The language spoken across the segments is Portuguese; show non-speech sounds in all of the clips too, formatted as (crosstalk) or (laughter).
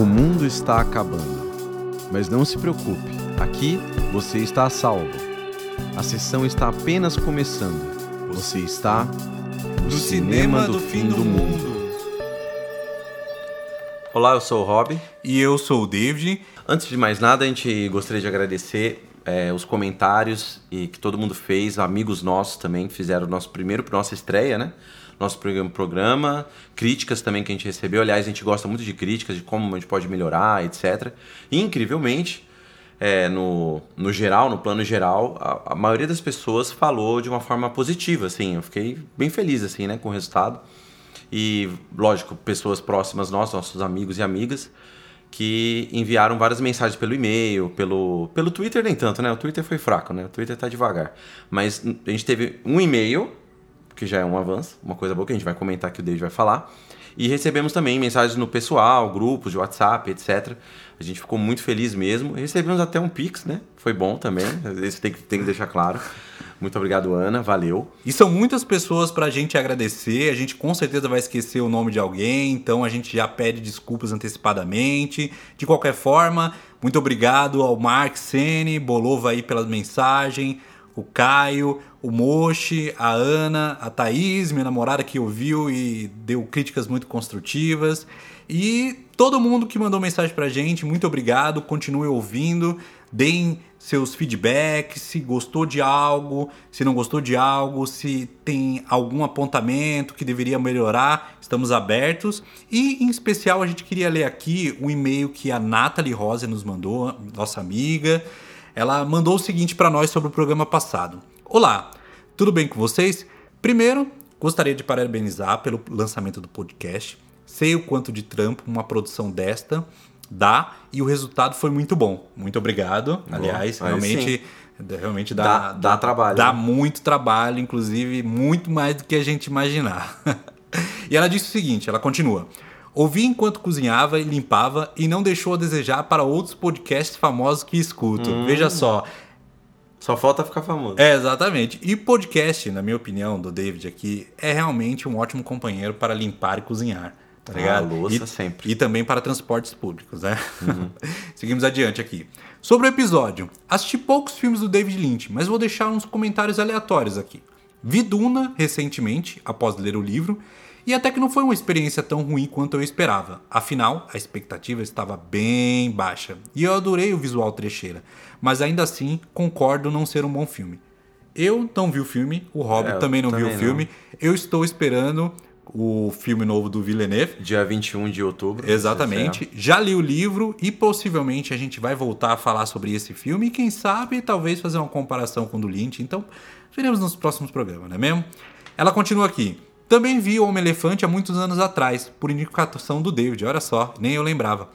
O mundo está acabando. Mas não se preocupe, aqui você está a salvo. A sessão está apenas começando. Você está no, cinema, do, fim do mundo. Olá, eu sou o Rob. E eu sou o David. Antes de mais nada, a gente gostaria de agradecer é, os comentários e que todo mundo fez, amigos nossos também que fizeram o nosso primeiro, nossa estreia, né? Nosso programa, críticas também que a gente recebeu. Aliás, a gente gosta muito de críticas, de como a gente pode melhorar, etc. E, incrivelmente, é, no, no geral, no plano geral, a, a, maioria das pessoas falou de uma forma positiva, assim. Eu fiquei bem feliz, assim, né, com o resultado. E, lógico, pessoas próximas nós, nossos amigos e amigas, que enviaram várias mensagens pelo e-mail, pelo, pelo Twitter nem tanto, né? O Twitter foi fraco, né? O Twitter tá devagar. Mas a gente teve um e-mail, que já é um avanço, uma coisa boa que a gente vai comentar que o David vai falar. E recebemos também mensagens no pessoal, grupos de WhatsApp, etc. A gente ficou muito feliz mesmo. recebemos até um Pix, né? Foi bom também. Isso tem que, tem que deixar claro. Muito obrigado, Ana. Valeu. E são muitas pessoas para a gente agradecer. A gente com certeza vai esquecer o nome de alguém, então a gente já pede desculpas antecipadamente. De qualquer forma, muito obrigado ao Mark Sene, Bolova aí pela mensagem, o Caio, o Mochi, a Ana, a Thaís, minha namorada que ouviu e deu críticas muito construtivas. E todo mundo que mandou mensagem pra gente, muito obrigado, continue ouvindo, deem seus feedbacks, se gostou de algo, se não gostou de algo, se tem algum apontamento que deveria melhorar, estamos abertos. E em especial a gente queria ler aqui o e-mail que a Nathalie Rosa nos mandou, nossa amiga. Ela mandou o seguinte para nós sobre o programa passado. Olá, tudo bem com vocês? Primeiro, gostaria de parabenizar pelo lançamento do podcast. Sei o quanto de trampo uma produção desta dá e o resultado foi muito bom. Muito obrigado. Bom, Aliás, realmente realmente dá, dá, dá, trabalho. Dá né? muito trabalho, inclusive muito mais do que a gente imaginar. (laughs) e ela disse o seguinte, ela continua: Ouvi enquanto cozinhava e limpava e não deixou a desejar para outros podcasts famosos que escuto. Hum. Veja só. Só falta ficar famoso. É, exatamente. E podcast, na minha opinião, do David aqui, é realmente um ótimo companheiro para limpar e cozinhar. Tá ligado? Ah, louça e, sempre. E também para transportes públicos, né? Uhum. (laughs) Seguimos adiante aqui. Sobre o episódio, assisti poucos filmes do David Lynch, mas vou deixar uns comentários aleatórios aqui. Vi Duna recentemente, após ler o livro, e até que não foi uma experiência tão ruim quanto eu esperava. Afinal, a expectativa estava bem baixa. E eu adorei o visual trecheira, mas ainda assim concordo não ser um bom filme. Eu não vi o filme, o Rob é, também não também viu o filme. Não. Eu estou esperando o filme novo do Villeneuve. Dia 21 de outubro. Exatamente. Já li o livro e possivelmente a gente vai voltar a falar sobre esse filme e quem sabe talvez fazer uma comparação com o do Lynch. Então, veremos nos próximos programas, não é mesmo? Ela continua aqui. Também vi o Homem-Elefante há muitos anos atrás, por indicação do David, olha só, nem eu lembrava.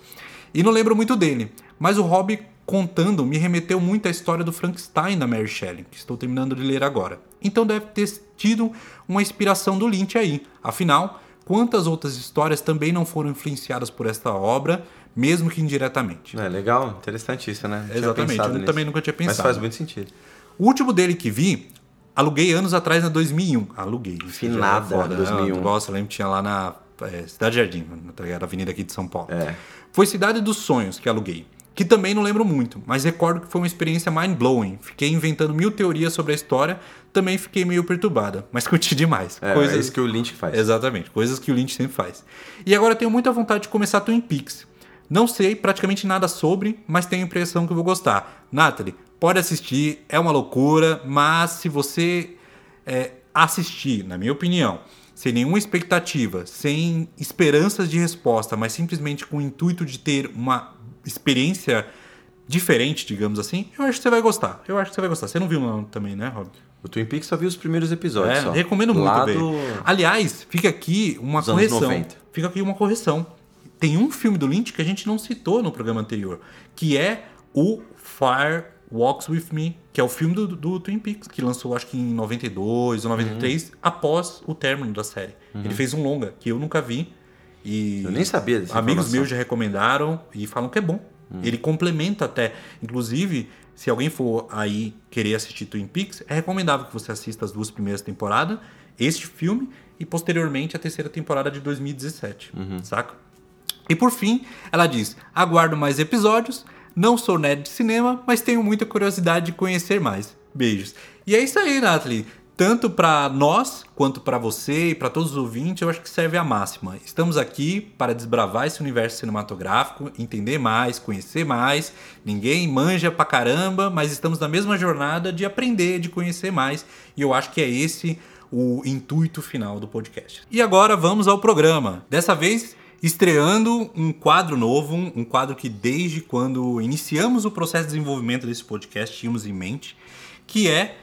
E não lembro muito dele, mas o Hobby contando me remeteu muito à história do Frankenstein da Mary Shelley, que estou terminando de ler agora. Então deve ter tido uma inspiração do Lynch aí. Afinal, quantas outras histórias também não foram influenciadas por esta obra, mesmo que indiretamente? É legal, interessante isso, né? Exatamente, eu nisso. também nunca tinha pensado. Mas faz muito sentido. O último dele que vi, aluguei anos atrás, na 2001. Aluguei. Finada, foda, 2001. Nossa, eu lembro que tinha lá na é, Cidade Jardim, na avenida aqui de São Paulo. É. Foi Cidade dos Sonhos que aluguei que também não lembro muito, mas recordo que foi uma experiência mind-blowing. Fiquei inventando mil teorias sobre a história, também fiquei meio perturbada, (laughs) mas curti demais. É, coisas... é isso que o Lynch faz. Exatamente, coisas que o Lynch sempre faz. E agora tenho muita vontade de começar Twin Peaks. Não sei praticamente nada sobre, mas tenho a impressão que vou gostar. Natalie, pode assistir, é uma loucura, mas se você é, assistir, na minha opinião, sem nenhuma expectativa, sem esperanças de resposta, mas simplesmente com o intuito de ter uma experiência diferente, digamos assim, eu acho que você vai gostar. Eu acho que você vai gostar. Você não viu não, também, né, Rob? O Twin Peaks só viu os primeiros episódios. É, só. recomendo muito Lá ver. Do... Aliás, fica aqui uma Dos correção. Fica aqui uma correção. Tem um filme do Lynch que a gente não citou no programa anterior, que é o Fire Walks With Me, que é o filme do, do Twin Peaks, que lançou acho que em 92 ou 93, uhum. após o término da série. Uhum. Ele fez um longa, que eu nunca vi, e eu nem sabia dessa Amigos meus já recomendaram e falam que é bom. Hum. Ele complementa até. Inclusive, se alguém for aí querer assistir Twin Peaks, é recomendável que você assista as duas primeiras temporadas, este filme, e posteriormente a terceira temporada de 2017. Uhum. Saca? E por fim, ela diz: aguardo mais episódios. Não sou nerd de cinema, mas tenho muita curiosidade de conhecer mais. Beijos. E é isso aí, Nathalie tanto para nós quanto para você e para todos os ouvintes, eu acho que serve a máxima. Estamos aqui para desbravar esse universo cinematográfico, entender mais, conhecer mais. Ninguém manja pra caramba, mas estamos na mesma jornada de aprender, de conhecer mais. E eu acho que é esse o intuito final do podcast. E agora vamos ao programa. Dessa vez estreando um quadro novo, um quadro que desde quando iniciamos o processo de desenvolvimento desse podcast tínhamos em mente, que é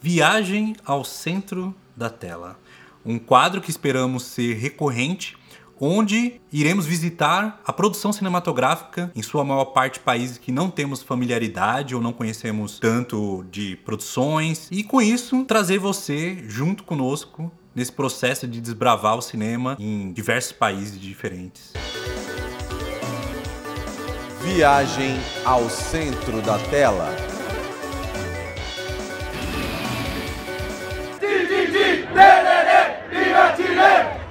Viagem ao Centro da Tela. Um quadro que esperamos ser recorrente, onde iremos visitar a produção cinematográfica, em sua maior parte países que não temos familiaridade ou não conhecemos tanto de produções, e com isso trazer você junto conosco nesse processo de desbravar o cinema em diversos países diferentes. Viagem ao centro da tela.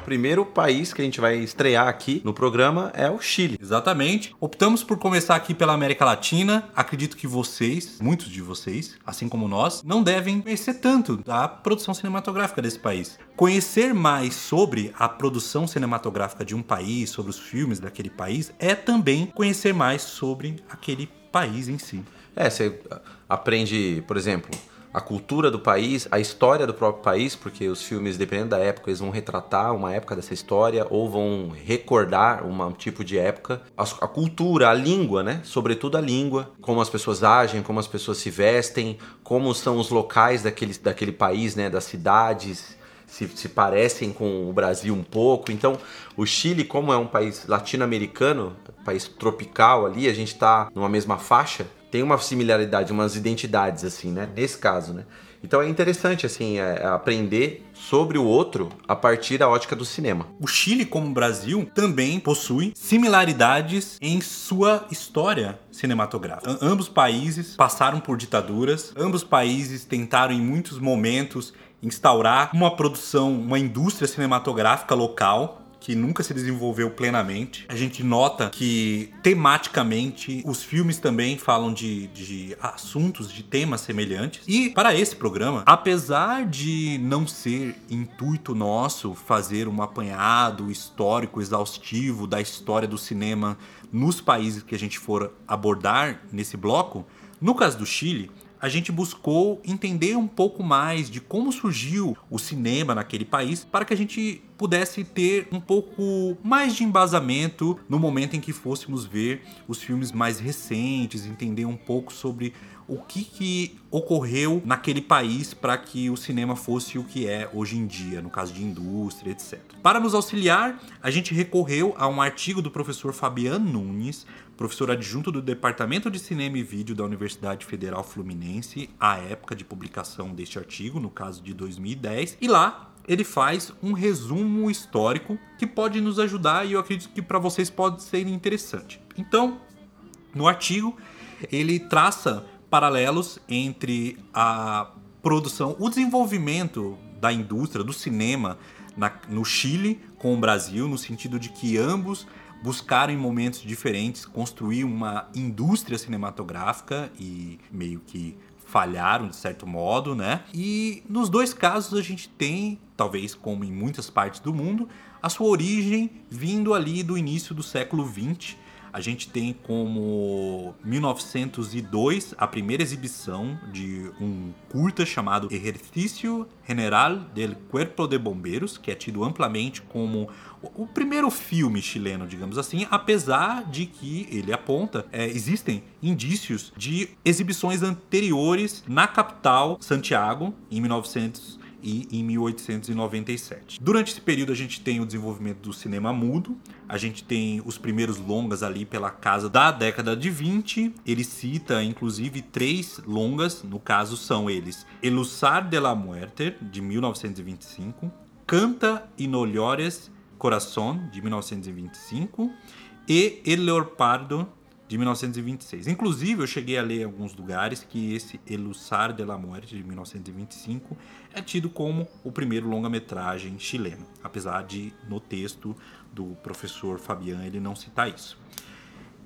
Primeiro país que a gente vai estrear aqui no programa é o Chile. Exatamente. Optamos por começar aqui pela América Latina. Acredito que vocês, muitos de vocês, assim como nós, não devem conhecer tanto da produção cinematográfica desse país. Conhecer mais sobre a produção cinematográfica de um país, sobre os filmes daquele país, é também conhecer mais sobre aquele país em si. É, você aprende, por exemplo, a cultura do país, a história do próprio país, porque os filmes, dependendo da época, eles vão retratar uma época dessa história ou vão recordar um tipo de época. A, a, cultura, a língua, né? Sobretudo a língua, como as pessoas agem, como as pessoas se vestem, como são os locais daquele, daquele país, né? Das cidades. Se, se parecem com o Brasil um pouco. Então, o Chile, como é um país latino-americano, país tropical ali, a gente está numa mesma faixa, tem uma similaridade, umas identidades, assim, né? Nesse caso, né? Então é interessante, assim, é, é aprender sobre o outro a partir da ótica do cinema. O Chile, como o Brasil, também possui similaridades em sua história cinematográfica. Ambos países passaram por ditaduras, ambos países tentaram em muitos momentos instaurar uma produção, uma indústria cinematográfica local que nunca se desenvolveu plenamente. A gente nota que tematicamente os filmes também falam de, de assuntos, de temas semelhantes. E para esse programa, apesar de não ser intuito nosso fazer um apanhado histórico exaustivo da história do cinema nos países que a gente for abordar nesse bloco, no caso do Chile, a gente buscou entender um pouco mais de como surgiu o cinema naquele país para que a gente pudesse ter um pouco mais de embasamento no momento em que fôssemos ver os filmes mais recentes, entender um pouco sobre o que, que ocorreu naquele país para que o cinema fosse o que é hoje em dia, no caso de indústria, etc. Para nos auxiliar, a gente recorreu a um artigo do professor Fabiano Nunes, professor adjunto do Departamento de Cinema e Vídeo da Universidade Federal Fluminense, à época de publicação deste artigo, no caso de 2010, e lá ele faz um resumo histórico que pode nos ajudar e eu acredito que para vocês pode ser interessante. Então, no artigo, ele traça paralelos entre a produção, o desenvolvimento da indústria do cinema na, no Chile com o Brasil, no sentido de que ambos buscaram em momentos diferentes construir uma indústria cinematográfica e meio que falharam de certo modo, né? E nos dois casos a gente tem, talvez como em muitas partes do mundo, a sua origem vindo ali do início do século XX a gente tem como 1902 a primeira exibição de um curta chamado Ejercicio General del Cuerpo de Bombeiros, que é tido amplamente como o primeiro filme chileno, digamos assim, apesar de que ele aponta é, existem indícios de exibições anteriores na capital Santiago em 1900 e em 1897. Durante esse período a gente tem o desenvolvimento do cinema mudo, a gente tem os primeiros longas ali pela casa da década de 20. Ele cita inclusive três longas, no caso são eles: Elusar de la Muerte de 1925, Canta y no llores Corazón de 1925 e El Leopardo de 1926. Inclusive, eu cheguei a ler em alguns lugares que esse Eluçar de la Muerte, de 1925, é tido como o primeiro longa-metragem chileno, apesar de, no texto do professor Fabian, ele não citar isso.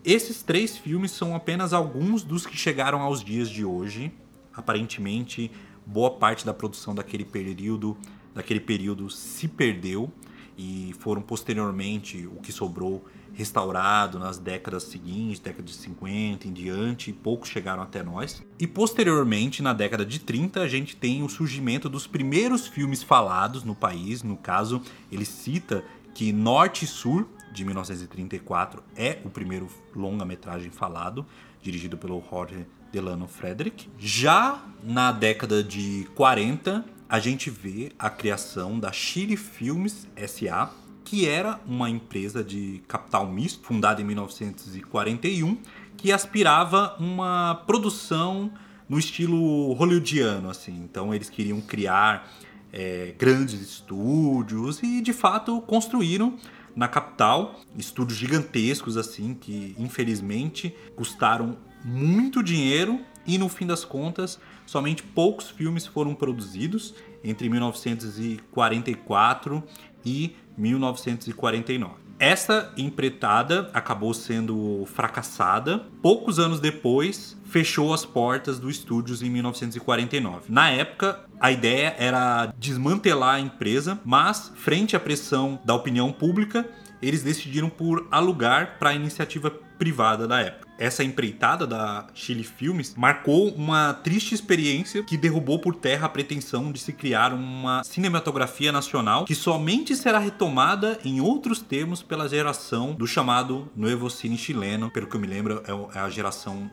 Esses três filmes são apenas alguns dos que chegaram aos dias de hoje. Aparentemente, boa parte da produção daquele período, daquele período se perdeu e foram posteriormente o que sobrou restaurado nas décadas seguintes, década de 50 em diante, e poucos chegaram até nós. E posteriormente, na década de 30, a gente tem o surgimento dos primeiros filmes falados no país. No caso, ele cita que Norte e Sul, de 1934, é o primeiro longa-metragem falado, dirigido pelo Jorge Delano Frederick. Já na década de 40, a gente vê a criação da Chile Filmes SA, que era uma empresa de capital misto, fundada em 1941, que aspirava uma produção no estilo hollywoodiano, assim. Então eles queriam criar é, grandes estúdios e de fato construíram na capital estúdios gigantescos assim que infelizmente custaram muito dinheiro e no fim das contas somente poucos filmes foram produzidos entre 1944 e 1949. Essa empreitada acabou sendo fracassada. Poucos anos depois, fechou as portas do estúdios em 1949. Na época, a ideia era desmantelar a empresa, mas frente à pressão da opinião pública, eles decidiram por alugar para a iniciativa privada da época. Essa empreitada da Chile Filmes marcou uma triste experiência que derrubou por terra a pretensão de se criar uma cinematografia nacional que somente será retomada em outros termos pela geração do chamado Nuevo Cine chileno, pelo que eu me lembro é, é a geração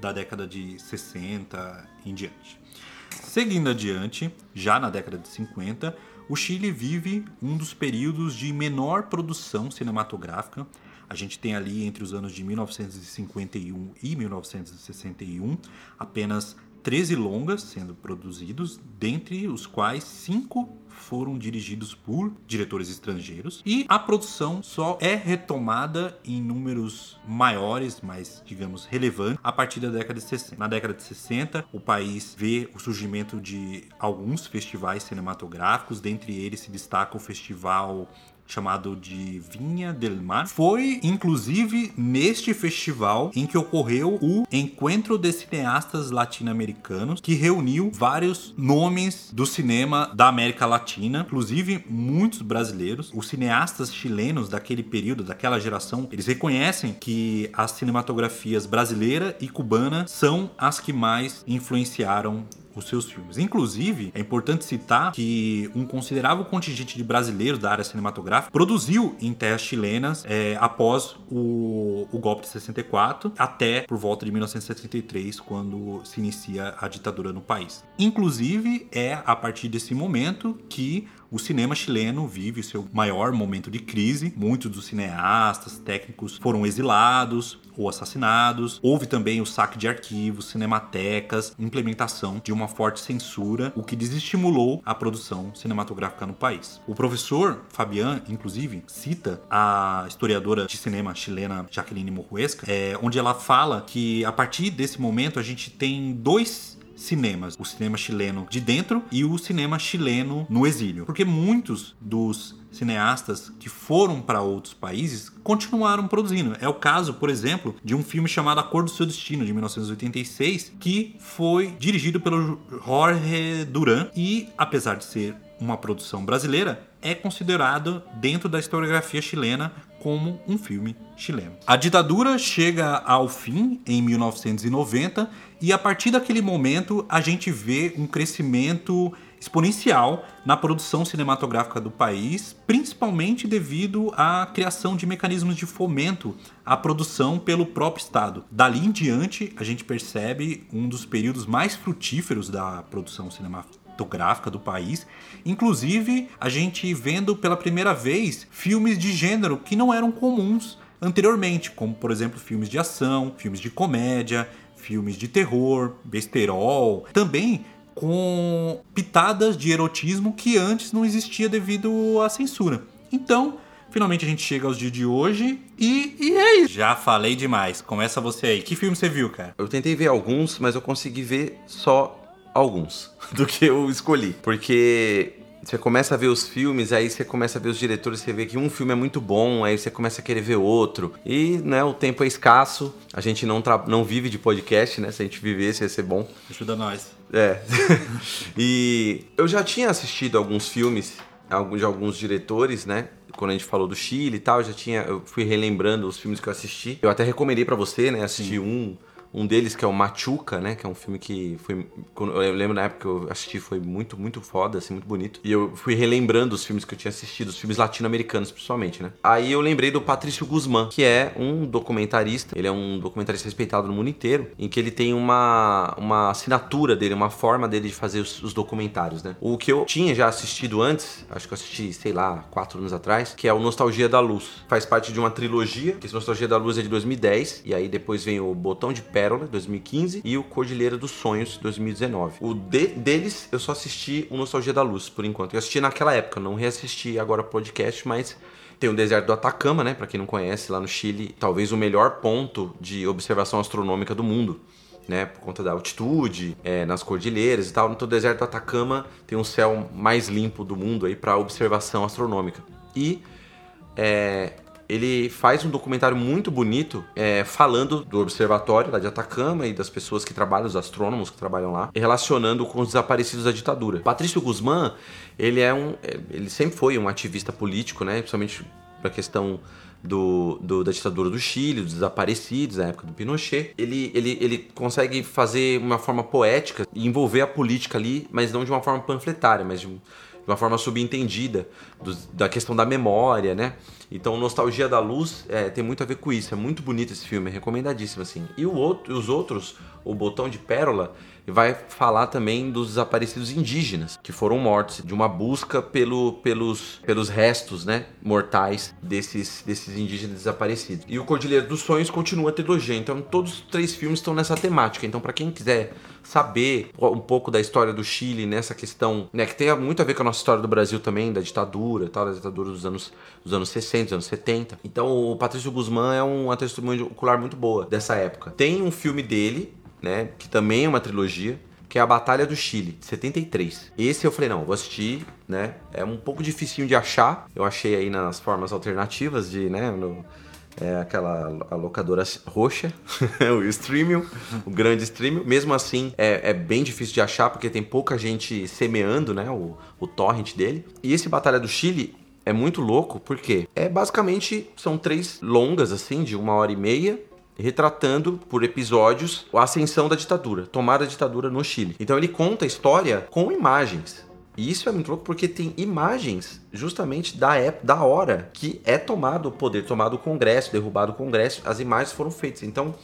da década de 60 em diante. Seguindo adiante, já na década de 50, o Chile vive um dos períodos de menor produção cinematográfica. A gente tem ali entre os anos de 1951 e 1961 apenas 13 longas sendo produzidos, dentre os quais cinco foram dirigidos por diretores estrangeiros e a produção só é retomada em números maiores, mais, digamos, relevantes, a partir da década de 60. Na década de 60, o país vê o surgimento de alguns festivais cinematográficos, dentre eles se destaca o Festival chamado de Vinha del Mar. Foi inclusive neste festival em que ocorreu o Encontro de Cineastas Latino-Americanos, que reuniu vários nomes do cinema da América Latina, inclusive muitos brasileiros. Os cineastas chilenos daquele período, daquela geração, eles reconhecem que as cinematografias brasileira e cubana são as que mais influenciaram os seus filmes. Inclusive, é importante citar que um considerável contingente de brasileiros da área cinematográfica produziu em terras chilenas é, após o, o golpe de 64 até por volta de 1973, quando se inicia a ditadura no país. Inclusive, é a partir desse momento que o cinema chileno vive seu maior momento de crise. Muitos dos cineastas, técnicos foram exilados ou assassinados. Houve também o saque de arquivos, cinematecas, implementação de uma forte censura, o que desestimulou a produção cinematográfica no país. O professor Fabian, inclusive, cita a historiadora de cinema chilena Jacqueline Morruesca, é, onde ela fala que a partir desse momento a gente tem dois cinemas: o cinema chileno de dentro e o cinema chileno no exílio. Porque muitos dos cineastas que foram para outros países continuaram produzindo. É o caso, por exemplo, de um filme chamado A Cor do Seu Destino, de 1986, que foi dirigido pelo Jorge Duran e, apesar de ser uma produção brasileira, é considerado dentro da historiografia chilena como um filme chileno. A ditadura chega ao fim em 1990 e a partir daquele momento a gente vê um crescimento exponencial na produção cinematográfica do país, principalmente devido à criação de mecanismos de fomento à produção pelo próprio Estado. Dali em diante, a gente percebe um dos períodos mais frutíferos da produção cinematográfica do país, inclusive a gente vendo pela primeira vez filmes de gênero que não eram comuns anteriormente, como por exemplo filmes de ação, filmes de comédia, filmes de terror, besterol, também com pitadas de erotismo que antes não existia devido à censura. Então, Finalmente a gente chega aos dias de hoje e, e é isso. Já falei demais. Começa você aí. Que filme você viu, cara? Eu tentei ver alguns, mas eu consegui ver só alguns (laughs) do que eu escolhi. Porque você começa a ver os filmes, aí você começa a ver os diretores, você vê que um filme é muito bom, aí você começa a querer ver outro. E, né, o tempo é escasso, a gente não, não vive de podcast, né? Se a gente vivesse, ia ser bom. Ajuda nós. É. (laughs) e eu já tinha assistido alguns filmes de alguns diretores, né? Quando a gente falou do Chile e tal, eu já tinha, eu fui relembrando os filmes que eu assisti. Eu até recomendei para você, né? Assistir um um deles que é o Machuca, né? Que é um filme que foi. Eu lembro na época que eu assisti, foi muito, muito foda, assim, muito bonito. E eu fui relembrando os filmes que eu tinha assistido, os filmes latino-americanos, principalmente, né? Aí eu lembrei do Patrício Guzmán, que é um documentarista. Ele é um documentarista respeitado no mundo inteiro, em que ele tem uma, uma assinatura dele, uma forma dele de fazer os, os documentários, né? O que eu tinha já assistido antes, acho que eu assisti, sei lá, quatro anos atrás, que é o Nostalgia da Luz. Faz parte de uma trilogia, que esse Nostalgia da Luz é de 2010, e aí depois vem o Botão de Pé Pérola, 2015, e o Cordilheira dos Sonhos, 2019. O de, deles, eu só assisti o Nostalgia da Luz, por enquanto. Eu assisti naquela época, não reassisti agora podcast, mas tem o deserto do Atacama, né? Para quem não conhece, lá no Chile, talvez o melhor ponto de observação astronômica do mundo. Né, por conta da altitude, é, nas cordilheiras e tal. No deserto do Atacama tem um céu mais limpo do mundo aí para observação astronômica. E é, ele faz um documentário muito bonito é, falando do observatório lá de Atacama e das pessoas que trabalham, os astrônomos que trabalham lá, relacionando com os desaparecidos da ditadura. Patrício Guzmán, ele é um, é, ele sempre foi um ativista político, né, principalmente a questão do, do, da ditadura do Chile, dos desaparecidos, na época do Pinochet. Ele, ele, ele consegue fazer uma forma poética e envolver a política ali, mas não de uma forma panfletária, mas de, de uma forma subentendida do, da questão da memória, né? Então, Nostalgia da Luz é, tem muito a ver com isso. É muito bonito esse filme, é recomendadíssimo, assim. E o outro, os outros, o Botão de Pérola, vai falar também dos desaparecidos indígenas, que foram mortos, de uma busca pelo, pelos, pelos restos, né, mortais desses, desses indígenas desaparecidos. E o Cordilheiro dos Sonhos continua a trilogia, então todos os três filmes estão nessa temática. Então, para quem quiser saber um pouco da história do Chile nessa questão, né, que tem muito a ver com a nossa história do Brasil também, da ditadura, tal, da ditadura dos anos, dos anos 60, dos anos 70. Então o Patrício Guzmán é uma testemunha ocular muito boa dessa época. Tem um filme dele, né, que também é uma trilogia, que é a Batalha do Chile, 73. Esse eu falei, não, vou assistir, né? É um pouco dificinho de achar. Eu achei aí nas formas alternativas de, né, no, é aquela a locadora roxa, (laughs) o streaming, o grande streaming. Mesmo assim, é, é, bem difícil de achar porque tem pouca gente semeando, né, o, o torrent dele. E esse Batalha do Chile é muito louco porque é basicamente são três longas assim de uma hora e meia retratando por episódios a ascensão da ditadura, tomada da ditadura no Chile. Então ele conta a história com imagens. E isso é muito louco porque tem imagens justamente da época, da hora que é tomado o poder, tomado o Congresso, derrubado o Congresso, as imagens foram feitas. Então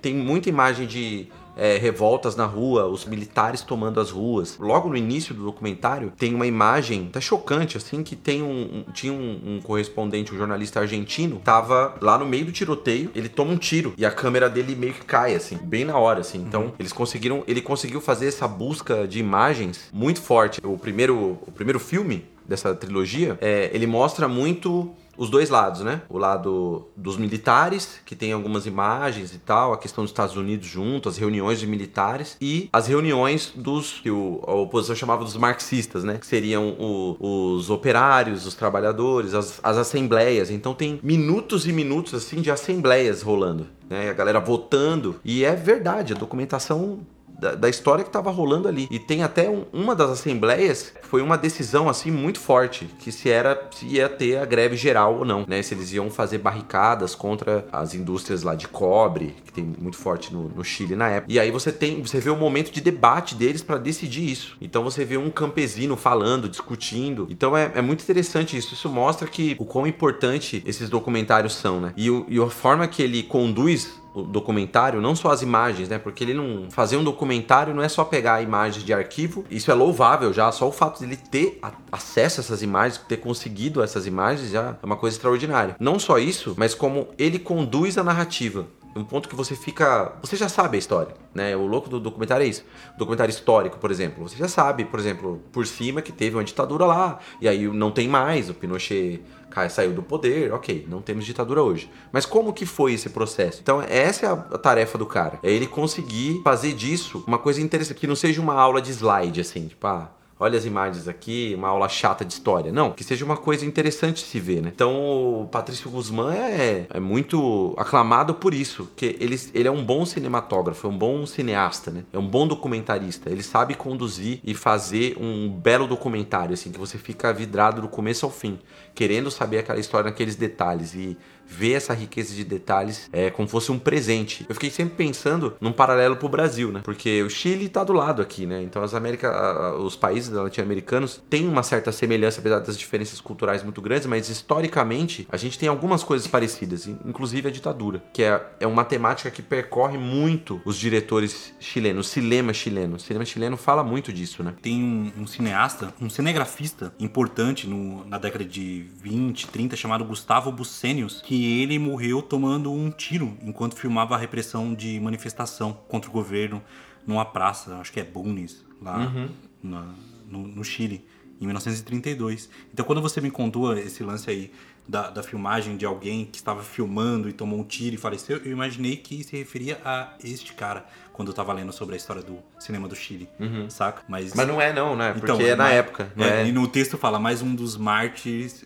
tem muita imagem de é, revoltas na rua, os militares tomando as ruas. Logo no início do documentário tem uma imagem até chocante, assim, que tem um, um tinha um, um, correspondente, um jornalista argentino, tava lá no meio do tiroteio, ele toma um tiro e a câmera dele meio que cai, assim, bem na hora, assim. Então uhum. eles conseguiram, ele conseguiu fazer essa busca de imagens muito forte. O primeiro, o primeiro filme dessa trilogia, é, ele mostra muito os dois lados, né? O lado dos militares, que tem algumas imagens e tal, a questão dos Estados Unidos junto, as reuniões de militares, e as reuniões dos que o, a oposição chamava dos marxistas, né? Que seriam o, os operários, os trabalhadores, as, as assembleias. Então tem minutos e minutos assim de assembleias rolando. Né, a galera votando, e é verdade, a documentação da, da história que estava rolando ali. E tem até um, uma das assembleias foi uma decisão assim muito forte que se era se ia ter a greve geral ou não, né? Se eles iam fazer barricadas contra as indústrias lá de cobre que tem muito forte no, no Chile na época. E aí você tem você vê o momento de debate deles para decidir isso. Então você vê um campesino falando, discutindo. Então é, é muito interessante isso. Isso mostra que o quão importante esses documentários são, né? E, o, e a forma que ele conduz o documentário, não só as imagens, né? Porque ele não. Fazer um documentário não é só pegar imagens de arquivo, isso é louvável já, só o fato de ele ter acesso a essas imagens, ter conseguido essas imagens já é uma coisa extraordinária. Não só isso, mas como ele conduz a narrativa um ponto que você fica. Você já sabe a história, né? O louco do documentário é isso. Documentário histórico, por exemplo. Você já sabe, por exemplo, por cima que teve uma ditadura lá, e aí não tem mais, o Pinochet saiu do poder, ok, não temos ditadura hoje. Mas como que foi esse processo? Então, essa é a tarefa do cara. É ele conseguir fazer disso uma coisa interessante, que não seja uma aula de slide, assim, tipo, ah, olha as imagens aqui, uma aula chata de história. Não, que seja uma coisa interessante se ver, né? Então, o Patrício Guzmán é, é muito aclamado por isso, que ele, ele é um bom cinematógrafo, é um bom cineasta, né? É um bom documentarista. Ele sabe conduzir e fazer um belo documentário, assim, que você fica vidrado do começo ao fim, querendo saber aquela história naqueles detalhes e ver essa riqueza de detalhes é como fosse um presente. Eu fiquei sempre pensando num paralelo pro Brasil, né? Porque o Chile tá do lado aqui, né? Então as América, os países latino-americanos têm uma certa semelhança, apesar das diferenças culturais muito grandes, mas historicamente a gente tem algumas coisas parecidas, inclusive a ditadura, que é, é uma temática que percorre muito os diretores chilenos, o cinema chileno. O cinema chileno fala muito disso, né? Tem um, um cineasta, um cinegrafista importante no, na década de 20, 30, chamado Gustavo Bucenius, que que ele morreu tomando um tiro enquanto filmava a repressão de manifestação contra o governo numa praça, acho que é Bunes, lá uhum. na, no, no, Chile, em 1932. Então, quando você me contou esse lance aí da, da, filmagem de alguém que estava filmando e tomou um tiro e faleceu, eu imaginei que se referia a este cara quando eu estava lendo sobre a história do cinema do Chile, uhum. saca? Mas, Mas não é não, né? Porque então, é na época. É, é. E no texto fala mais um dos mártires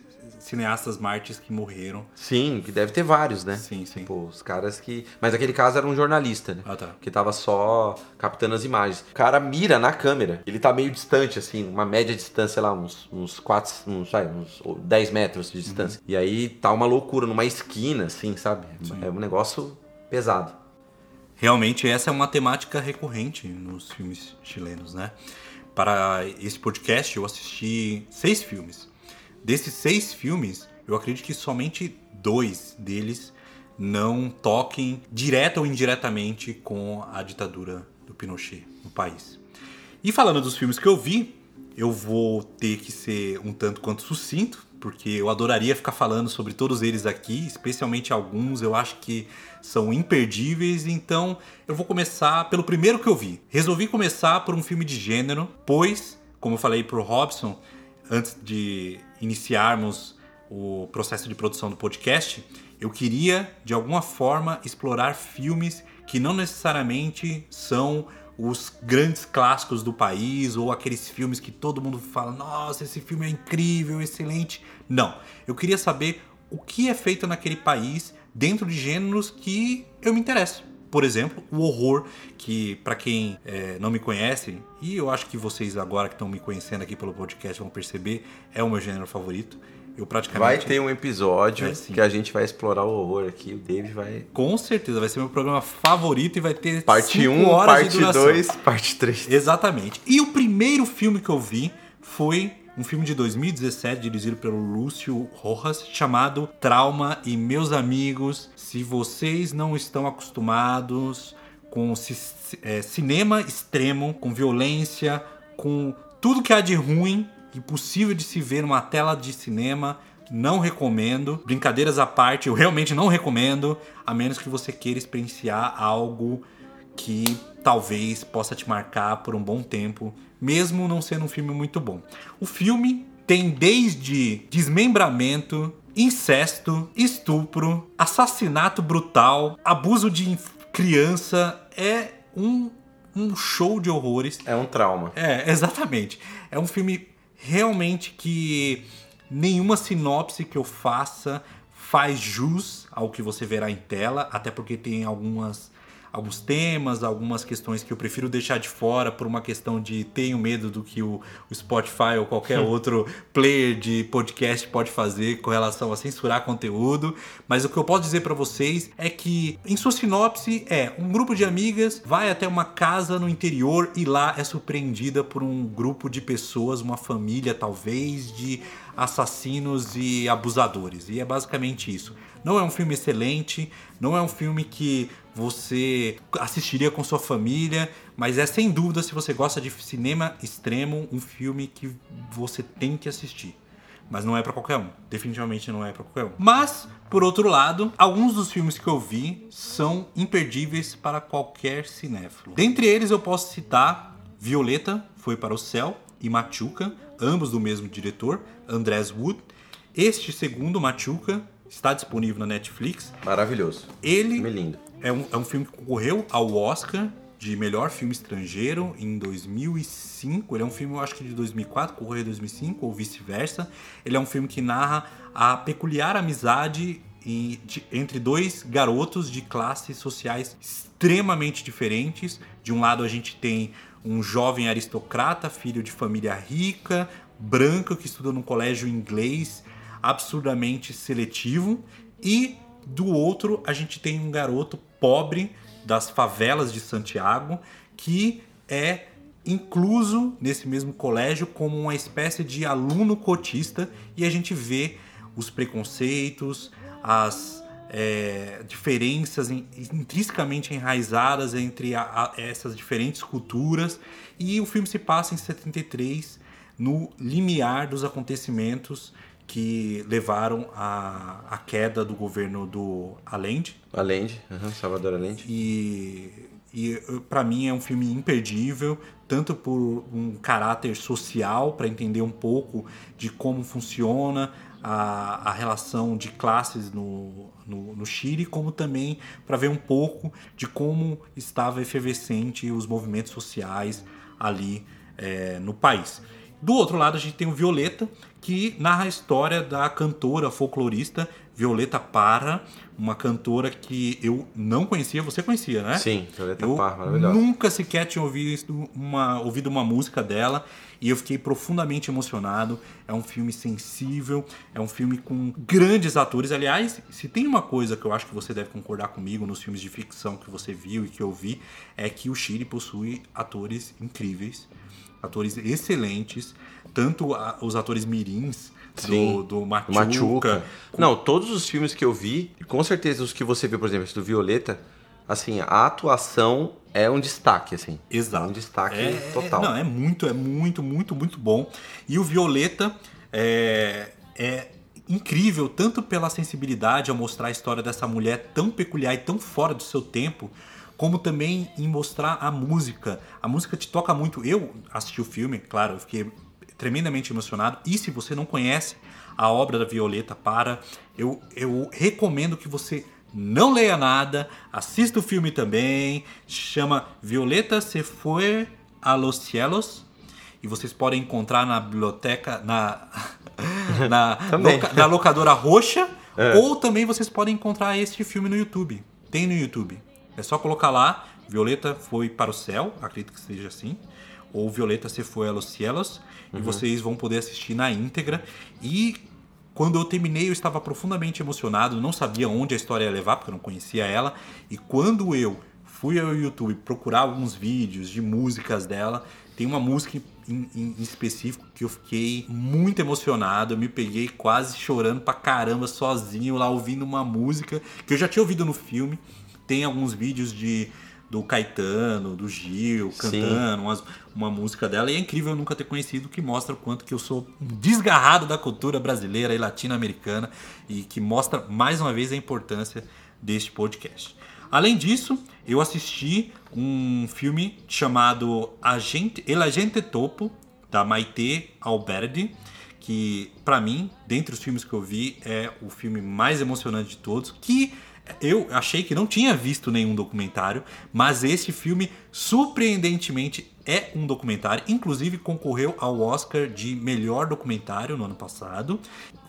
cineastas mártires que morreram. Sim, que deve ter vários, né? Sim, sim. Tipo, os caras que. Mas aquele caso era um jornalista, né? Ah, tá. Que tava só captando as imagens. O cara mira na câmera. Ele tá meio distante, assim, uma média distância, sei lá, uns, uns 4, uns, sabe, uns 10 metros de distância. Uhum. E aí tá uma loucura, numa esquina, assim, sabe? Sim. É um negócio pesado. Realmente, essa é uma temática recorrente nos filmes chilenos, né? Para esse podcast, eu assisti seis filmes. Desses seis filmes, eu acredito que somente dois deles não toquem direta ou indiretamente com a ditadura do Pinochet no país. E falando dos filmes que eu vi, eu vou ter que ser um tanto quanto sucinto, porque eu adoraria ficar falando sobre todos eles aqui, especialmente alguns eu acho que são imperdíveis, então eu vou começar pelo primeiro que eu vi. Resolvi começar por um filme de gênero, pois, como eu falei pro Robson, antes de iniciarmos o processo de produção do podcast, eu queria de alguma forma explorar filmes que não necessariamente são os grandes clássicos do país ou aqueles filmes que todo mundo fala: "Nossa, esse filme é incrível, excelente". Não, eu queria saber o que é feito naquele país dentro de gêneros que eu me interesso. Por exemplo, o horror, que para quem é, não me conhece, e eu acho que vocês agora que estão me conhecendo aqui pelo podcast vão perceber, é o meu gênero favorito. Eu praticamente. Vai ter um episódio é, que a gente vai explorar o horror aqui. O David vai. Com certeza, vai ser meu programa favorito e vai ter. Parte 1, um, parte 2, parte 3. Exatamente. E o primeiro filme que eu vi foi um filme de 2017 dirigido pelo Lúcio Rojas chamado Trauma e meus amigos, se vocês não estão acostumados com é, cinema extremo, com violência, com tudo que há de ruim e possível de se ver numa tela de cinema, não recomendo. Brincadeiras à parte, eu realmente não recomendo, a menos que você queira experienciar algo que talvez possa te marcar por um bom tempo mesmo não sendo um filme muito bom. O filme tem desde desmembramento, incesto, estupro, assassinato brutal, abuso de criança. É um, um show de horrores. É um trauma. É, exatamente. É um filme realmente que nenhuma sinopse que eu faça faz jus ao que você verá em tela, até porque tem algumas alguns temas, algumas questões que eu prefiro deixar de fora por uma questão de tenho medo do que o, o Spotify ou qualquer (laughs) outro player de podcast pode fazer com relação a censurar conteúdo. Mas o que eu posso dizer para vocês é que, em sua sinopse, é um grupo de amigas vai até uma casa no interior e lá é surpreendida por um grupo de pessoas, uma família talvez, de assassinos e abusadores. E é basicamente isso. Não é um filme excelente, não é um filme que você assistiria com sua família, mas é sem dúvida, se você gosta de cinema extremo, um filme que você tem que assistir. mas não é para qualquer um. Definitivamente não é para qualquer um. Mas, por outro lado, alguns dos filmes que eu vi são imperdíveis para qualquer cinéfilo. Dentre eles eu posso citar Violeta, Foi para o Céu, e Machuca, ambos do mesmo diretor, Andrés Wood. Este segundo, Machuca, está disponível na Netflix. Maravilhoso. Ele Filme lindo. é um, é um filme que concorreu ao Oscar de melhor filme estrangeiro em 2005. Ele é um filme, eu acho que de 2004, concorreu em 2005 ou vice-versa. Ele é um filme que narra a peculiar amizade de- entre dois garotos de classes sociais extremamente diferentes. De um lado a gente tem um jovem aristocrata, filho de família rica, branco que estuda num colégio inglês absurdamente seletivo. E do outro a gente tem um garoto pobre das favelas de Santiago que é incluso nesse mesmo colégio como uma espécie de aluno cotista. E a gente vê os preconceitos, as é, diferenças in- intrinsecamente enraizadas entre a- a- essas diferentes culturas. E o filme se passa em 73 no limiar dos acontecimentos que levaram à, à queda do governo do Allende Allende, uhum, Salvador Allende. e, e para mim é um filme imperdível, tanto por um caráter social, para entender um pouco de como funciona a, a relação de classes no, no, no Chile, como também para ver um pouco de como estava efervescente os movimentos sociais ali eh, no país. Do outro lado, a gente tem o Violeta, que narra a história da cantora folclorista Violeta Parra, uma cantora que eu não conhecia, você conhecia, né? Sim, Violeta eu Parra, maravilhosa. nunca sequer tinha ouvido uma, ouvido uma música dela e eu fiquei profundamente emocionado. É um filme sensível, é um filme com grandes atores. Aliás, se tem uma coisa que eu acho que você deve concordar comigo nos filmes de ficção que você viu e que eu vi, é que o Chile possui atores incríveis, atores excelentes, tanto a- os atores mirins do, Sim, do O Machuca, Machuca. Não, todos os filmes que eu vi, com certeza os que você viu, por exemplo, esse do Violeta, assim, a atuação é um destaque, assim. Exato. É um destaque É- total. Não, é muito, é muito, muito, muito bom. E o Violeta é, é incrível, tanto pela sensibilidade ao mostrar a história dessa mulher tão peculiar e tão fora do seu tempo, como também em mostrar a música. A música te toca muito. Eu assisti o filme, claro, eu fiquei tremendamente emocionado. E se você não conhece a obra da Violeta para, eu, eu recomendo que você não leia nada, assista o filme também. Chama Violeta se foi a los cielos. E vocês podem encontrar na biblioteca, na, (laughs) na, (laughs) loca- na locadora roxa. É. Ou também vocês podem encontrar este filme no YouTube. Tem no YouTube. É só colocar lá, Violeta foi para o céu, acredito que seja assim. Ou Violeta se foi a los cielos. E vocês vão poder assistir na íntegra. E quando eu terminei, eu estava profundamente emocionado. Não sabia onde a história ia levar, porque eu não conhecia ela. E quando eu fui ao YouTube procurar alguns vídeos de músicas dela, tem uma música em, em- em específico que eu fiquei muito emocionado. Eu me peguei quase chorando pra caramba sozinho lá ouvindo uma música que eu já tinha ouvido no filme. Tem alguns vídeos de do Caetano, do Gil, cantando umas- uma música dela. E é incrível eu nunca ter conhecido, que mostra o quanto que eu sou desgarrado da cultura brasileira e latino-americana e que mostra mais uma vez a importância deste podcast. Além disso, eu assisti um filme chamado Agente, El Agente Topo, da Maite Alberdi, que pra mim, dentre os filmes que eu vi, é o filme mais emocionante de todos, que eu achei que não tinha visto nenhum documentário, mas esse filme surpreendentemente é um documentário, inclusive concorreu ao Oscar de melhor documentário no ano passado.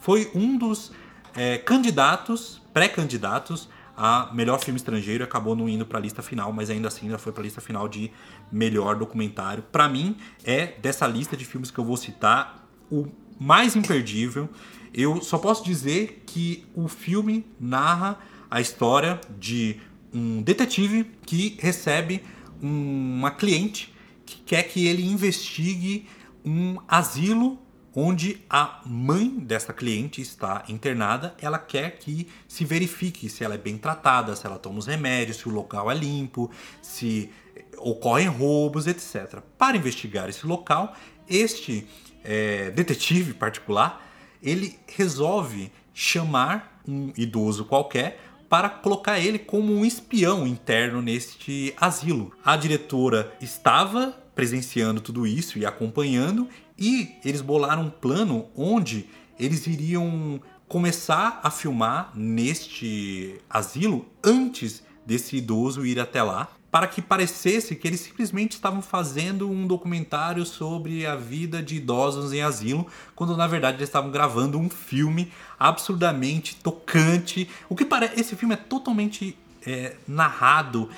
Foi um dos é, candidatos, pré-candidatos a melhor filme estrangeiro, acabou não indo para a lista final, mas ainda assim já foi para a lista final de melhor documentário. Para mim é dessa lista de filmes que eu vou citar o mais imperdível. Eu só posso dizer que o filme narra a história de um detetive que recebe um- uma cliente que quer que ele investigue um asilo onde a mãe dessa cliente está internada. Ela quer que se verifique se ela é bem tratada, se ela toma os remédios, se o local é limpo, se ocorrem roubos, etc. Para investigar esse local, este eh, detetive particular ele resolve chamar um idoso qualquer para colocar ele como um espião interno neste asilo. A diretora estava presenciando tudo isso e acompanhando, e eles bolaram um plano onde eles iriam começar a filmar neste asilo antes desse idoso ir até lá, para que parecesse que eles simplesmente estavam fazendo um documentário sobre a vida de idosos em asilo, quando na verdade eles estavam gravando um filme absurdamente tocante. O que parece, esse filme é totalmente é, narrado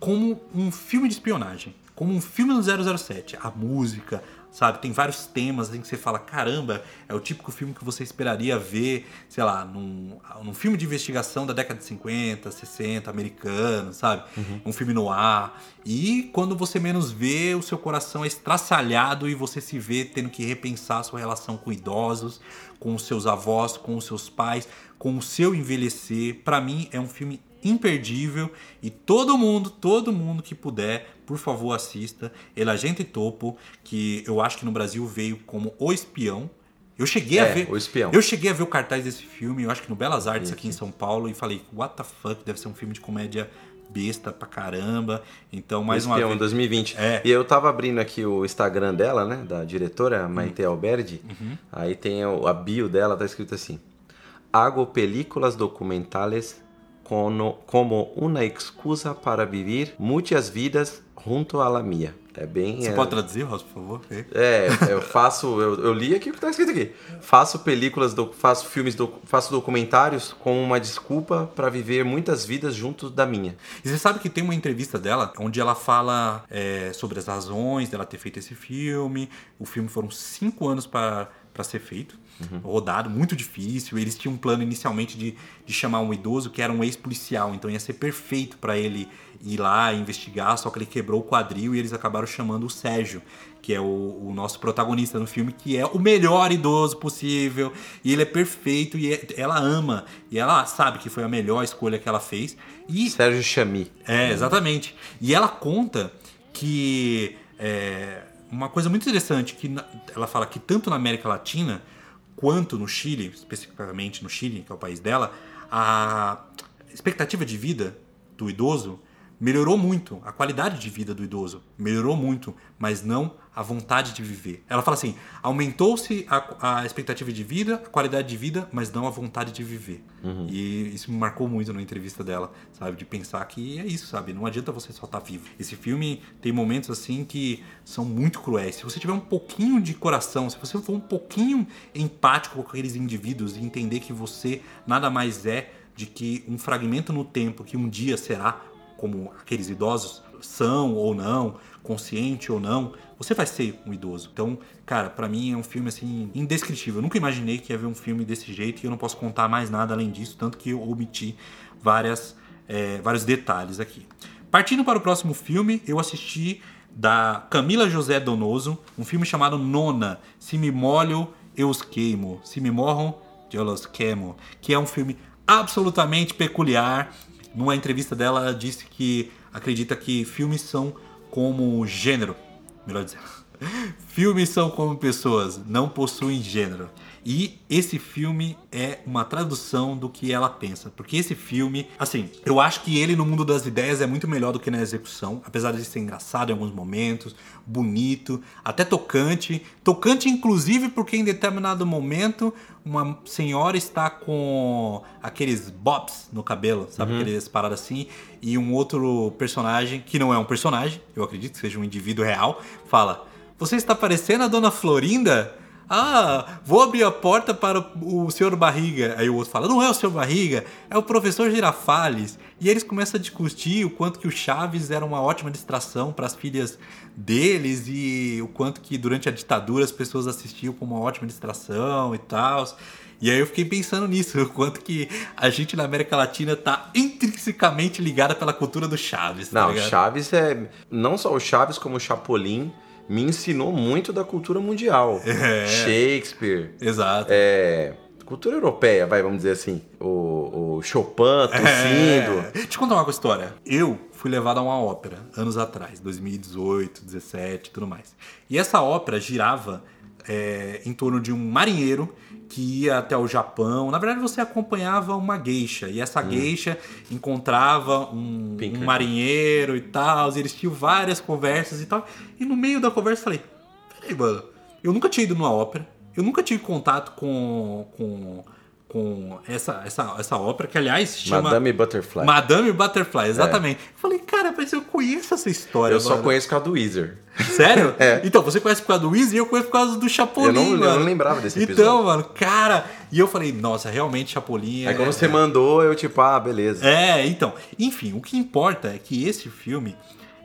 como um filme de espionagem, como um filme do 007. A música, sabe? Tem vários temas assim que você fala, caramba, é o típico filme que você esperaria ver, sei lá, num, num filme de investigação da década de 50, 60, americano, sabe? Uhum. Um filme no ar. E quando você menos vê, o seu coração é estraçalhado e você se vê tendo que repensar a sua relação com idosos, com os seus avós, com os seus pais, com o seu envelhecer. Para mim é um filme imperdível e todo mundo, todo mundo que puder, por favor, assista. Ele é Agente Topo, que eu acho que no Brasil veio como O Espião. Eu cheguei é, a ver. O Espião. Eu cheguei a ver o cartaz desse filme, eu acho que no Belas Artes aqui em São Paulo, e falei, what the fuck, deve ser um filme de comédia besta pra caramba. Então, mais o uma Espião, vez. 2020. É. E eu tava abrindo aqui o Instagram dela, né? Da diretora, Maite Alberdi. Uhum. Aí tem a bio dela, tá escrito assim. Hago películas documentales como, una excusa para vivir muitas vidas junto a la mía. É bem. Você é, pode traduzir, Ross, por favor? É, eu faço, eu, eu li aqui o que tá escrito aqui. Faço películas, do, faço filmes, do, faço documentários como uma desculpa para viver muitas vidas junto da minha. E você sabe que tem uma entrevista dela onde ela fala é, sobre as razões dela ter feito esse filme. O filme foram cinco anos para para ser feito, rodado, muito difícil. Eles tinham um plano inicialmente de, de chamar um idoso que era um ex-policial, então ia ser perfeito para ele ir lá investigar, só que ele quebrou o quadril e eles acabaram chamando o Sérgio, que é o, o nosso protagonista no filme, que é o melhor idoso possível, e ele é perfeito e é- ela ama, e ela sabe que foi a melhor escolha que ela fez. E Sérgio Chami. é, exatamente. E ela conta que é, uma coisa muito interessante que ela fala que tanto na América Latina quanto no Chile, especificamente no Chile, que é o país dela, a expectativa de vida do idoso melhorou muito, a qualidade de vida do idoso melhorou muito, mas não a vontade de viver. Ela fala assim: aumentou-se a, a expectativa de vida, a qualidade de vida, mas não a vontade de viver. E isso me marcou muito na entrevista dela, sabe? De pensar que é isso, sabe? Não adianta você só estar vivo. Esse filme tem momentos assim que são muito cruéis. Se você tiver um pouquinho de coração, se você for um pouquinho empático com aqueles indivíduos e entender que você nada mais é de que um fragmento no tempo que um dia será como aqueles idosos são ou não, consciente ou não, você vai ser um idoso. Então, cara, pra mim é um filme assim indescritível. Eu nunca imaginei que ia ver um filme desse jeito e eu não posso contar mais nada além disso, tanto que eu omiti várias, é, vários detalhes aqui. Partindo para o próximo filme, eu assisti da Camila José Donoso, um filme chamado Nona, Se Me Molho, Eu Os Queimo, Se Me Morram, Eu Os Queimo, que é um filme absolutamente peculiar. Numa entrevista dela, ela disse que acredita que filmes são como gênero, melhor dizendo. (laughs) Filmes são como pessoas, não possuem gênero. E esse filme é uma tradução do que ela pensa. Porque esse filme, assim, eu acho que ele no mundo das ideias é muito melhor do que na execução. Apesar de ser engraçado em alguns momentos, bonito, até tocante. Tocante, inclusive, porque em determinado momento uma senhora está com aqueles bops no cabelo, sabe? Aqueles paradas assim. E um outro personagem, que não é um personagem, eu acredito que seja um indivíduo real, fala: Você está parecendo a dona Florinda? Ah, vou abrir a porta para o senhor Barriga. Aí o outro fala: Não é o senhor Barriga, é o professor Girafales. E eles começam a discutir o quanto que o Chaves era uma ótima distração para as filhas deles e o quanto que durante a ditadura as pessoas assistiam como uma ótima distração e tal. E aí eu fiquei pensando nisso, (laughs) o quanto que a gente na América Latina tá intrinsecamente ligada pela cultura do Chaves. tá Não, ligado? Chaves é. Não só o Chaves, como o Chapolin me ensinou muito da cultura mundial. (laughs) É. Shakespeare. Exato. É. Cultura europeia, vai, vamos dizer assim. O, o Chopin tossindo. É. Deixa eu contar uma história. Eu fui levado a uma ópera anos atrás, 2018, 17 e tudo mais. E essa ópera girava é, em torno de um marinheiro que ia até o Japão. Na verdade, você acompanhava uma geisha e essa geisha encontrava um, um marinheiro e tal. E eles tinham várias conversas e tal. E no meio da conversa eu falei: Peraí, mano, eu nunca tinha ido numa ópera, eu nunca tive contato com. com com essa, essa, essa ópera, que aliás se chama. Madame Butterfly. Madame Butterfly, exatamente. Eu falei, cara, mas eu conheço essa história. Eu só mano. conheço por causa do Weezer. Sério? (laughs) É. Então, você conhece por causa do Wiz e eu conheço por causa do Chapolin, Eu não- eu mano. não lembrava desse Então, episódio. mano, cara... E eu falei, nossa, realmente Chapolin Aí quando você mandou, eu tipo, ah, beleza. É, então. Enfim, o que importa é que esse filme,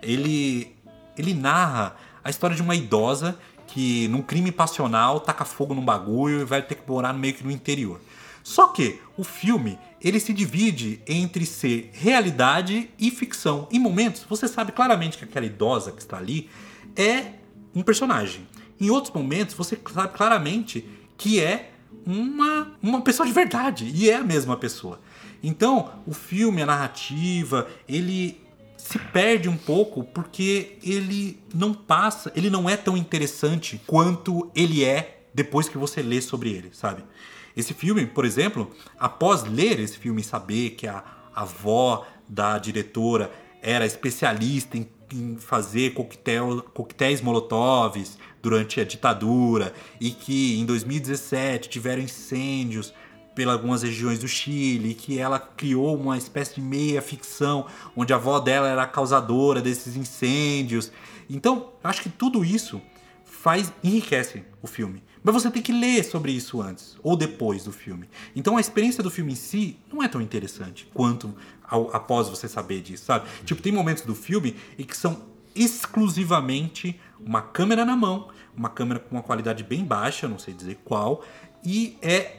ele, ele narra a história de uma idosa que, num crime passional, taca fogo num bagulho e vai ter que morar meio que no interior. Só que o filme, ele se divide entre ser realidade e ficção. Em momentos, você sabe claramente que aquela idosa que está ali é um personagem. Em outros momentos, você sabe claramente que é uma, uma pessoa de verdade. E é a mesma pessoa. Então, o filme, a narrativa, ele se perde um pouco porque ele não passa, ele não é tão interessante quanto ele é depois que você lê sobre ele, sabe? Esse filme, por exemplo, após ler esse filme e saber que a avó da diretora era especialista em, em fazer coquetel, coquetéis molotovs durante a ditadura e que em 2017 tiveram incêndios pelas algumas regiões do Chile, que ela criou uma espécie de meia ficção, onde a avó dela era a causadora desses incêndios. Então, acho que tudo isso faz enriquece o filme. Mas você tem que ler sobre isso antes ou depois do filme. Então a experiência do filme em si não é tão interessante quanto ao- após você saber disso, sabe? Tipo, tem momentos do filme em que são exclusivamente uma câmera na mão, uma câmera com uma qualidade bem baixa, não sei dizer qual, e é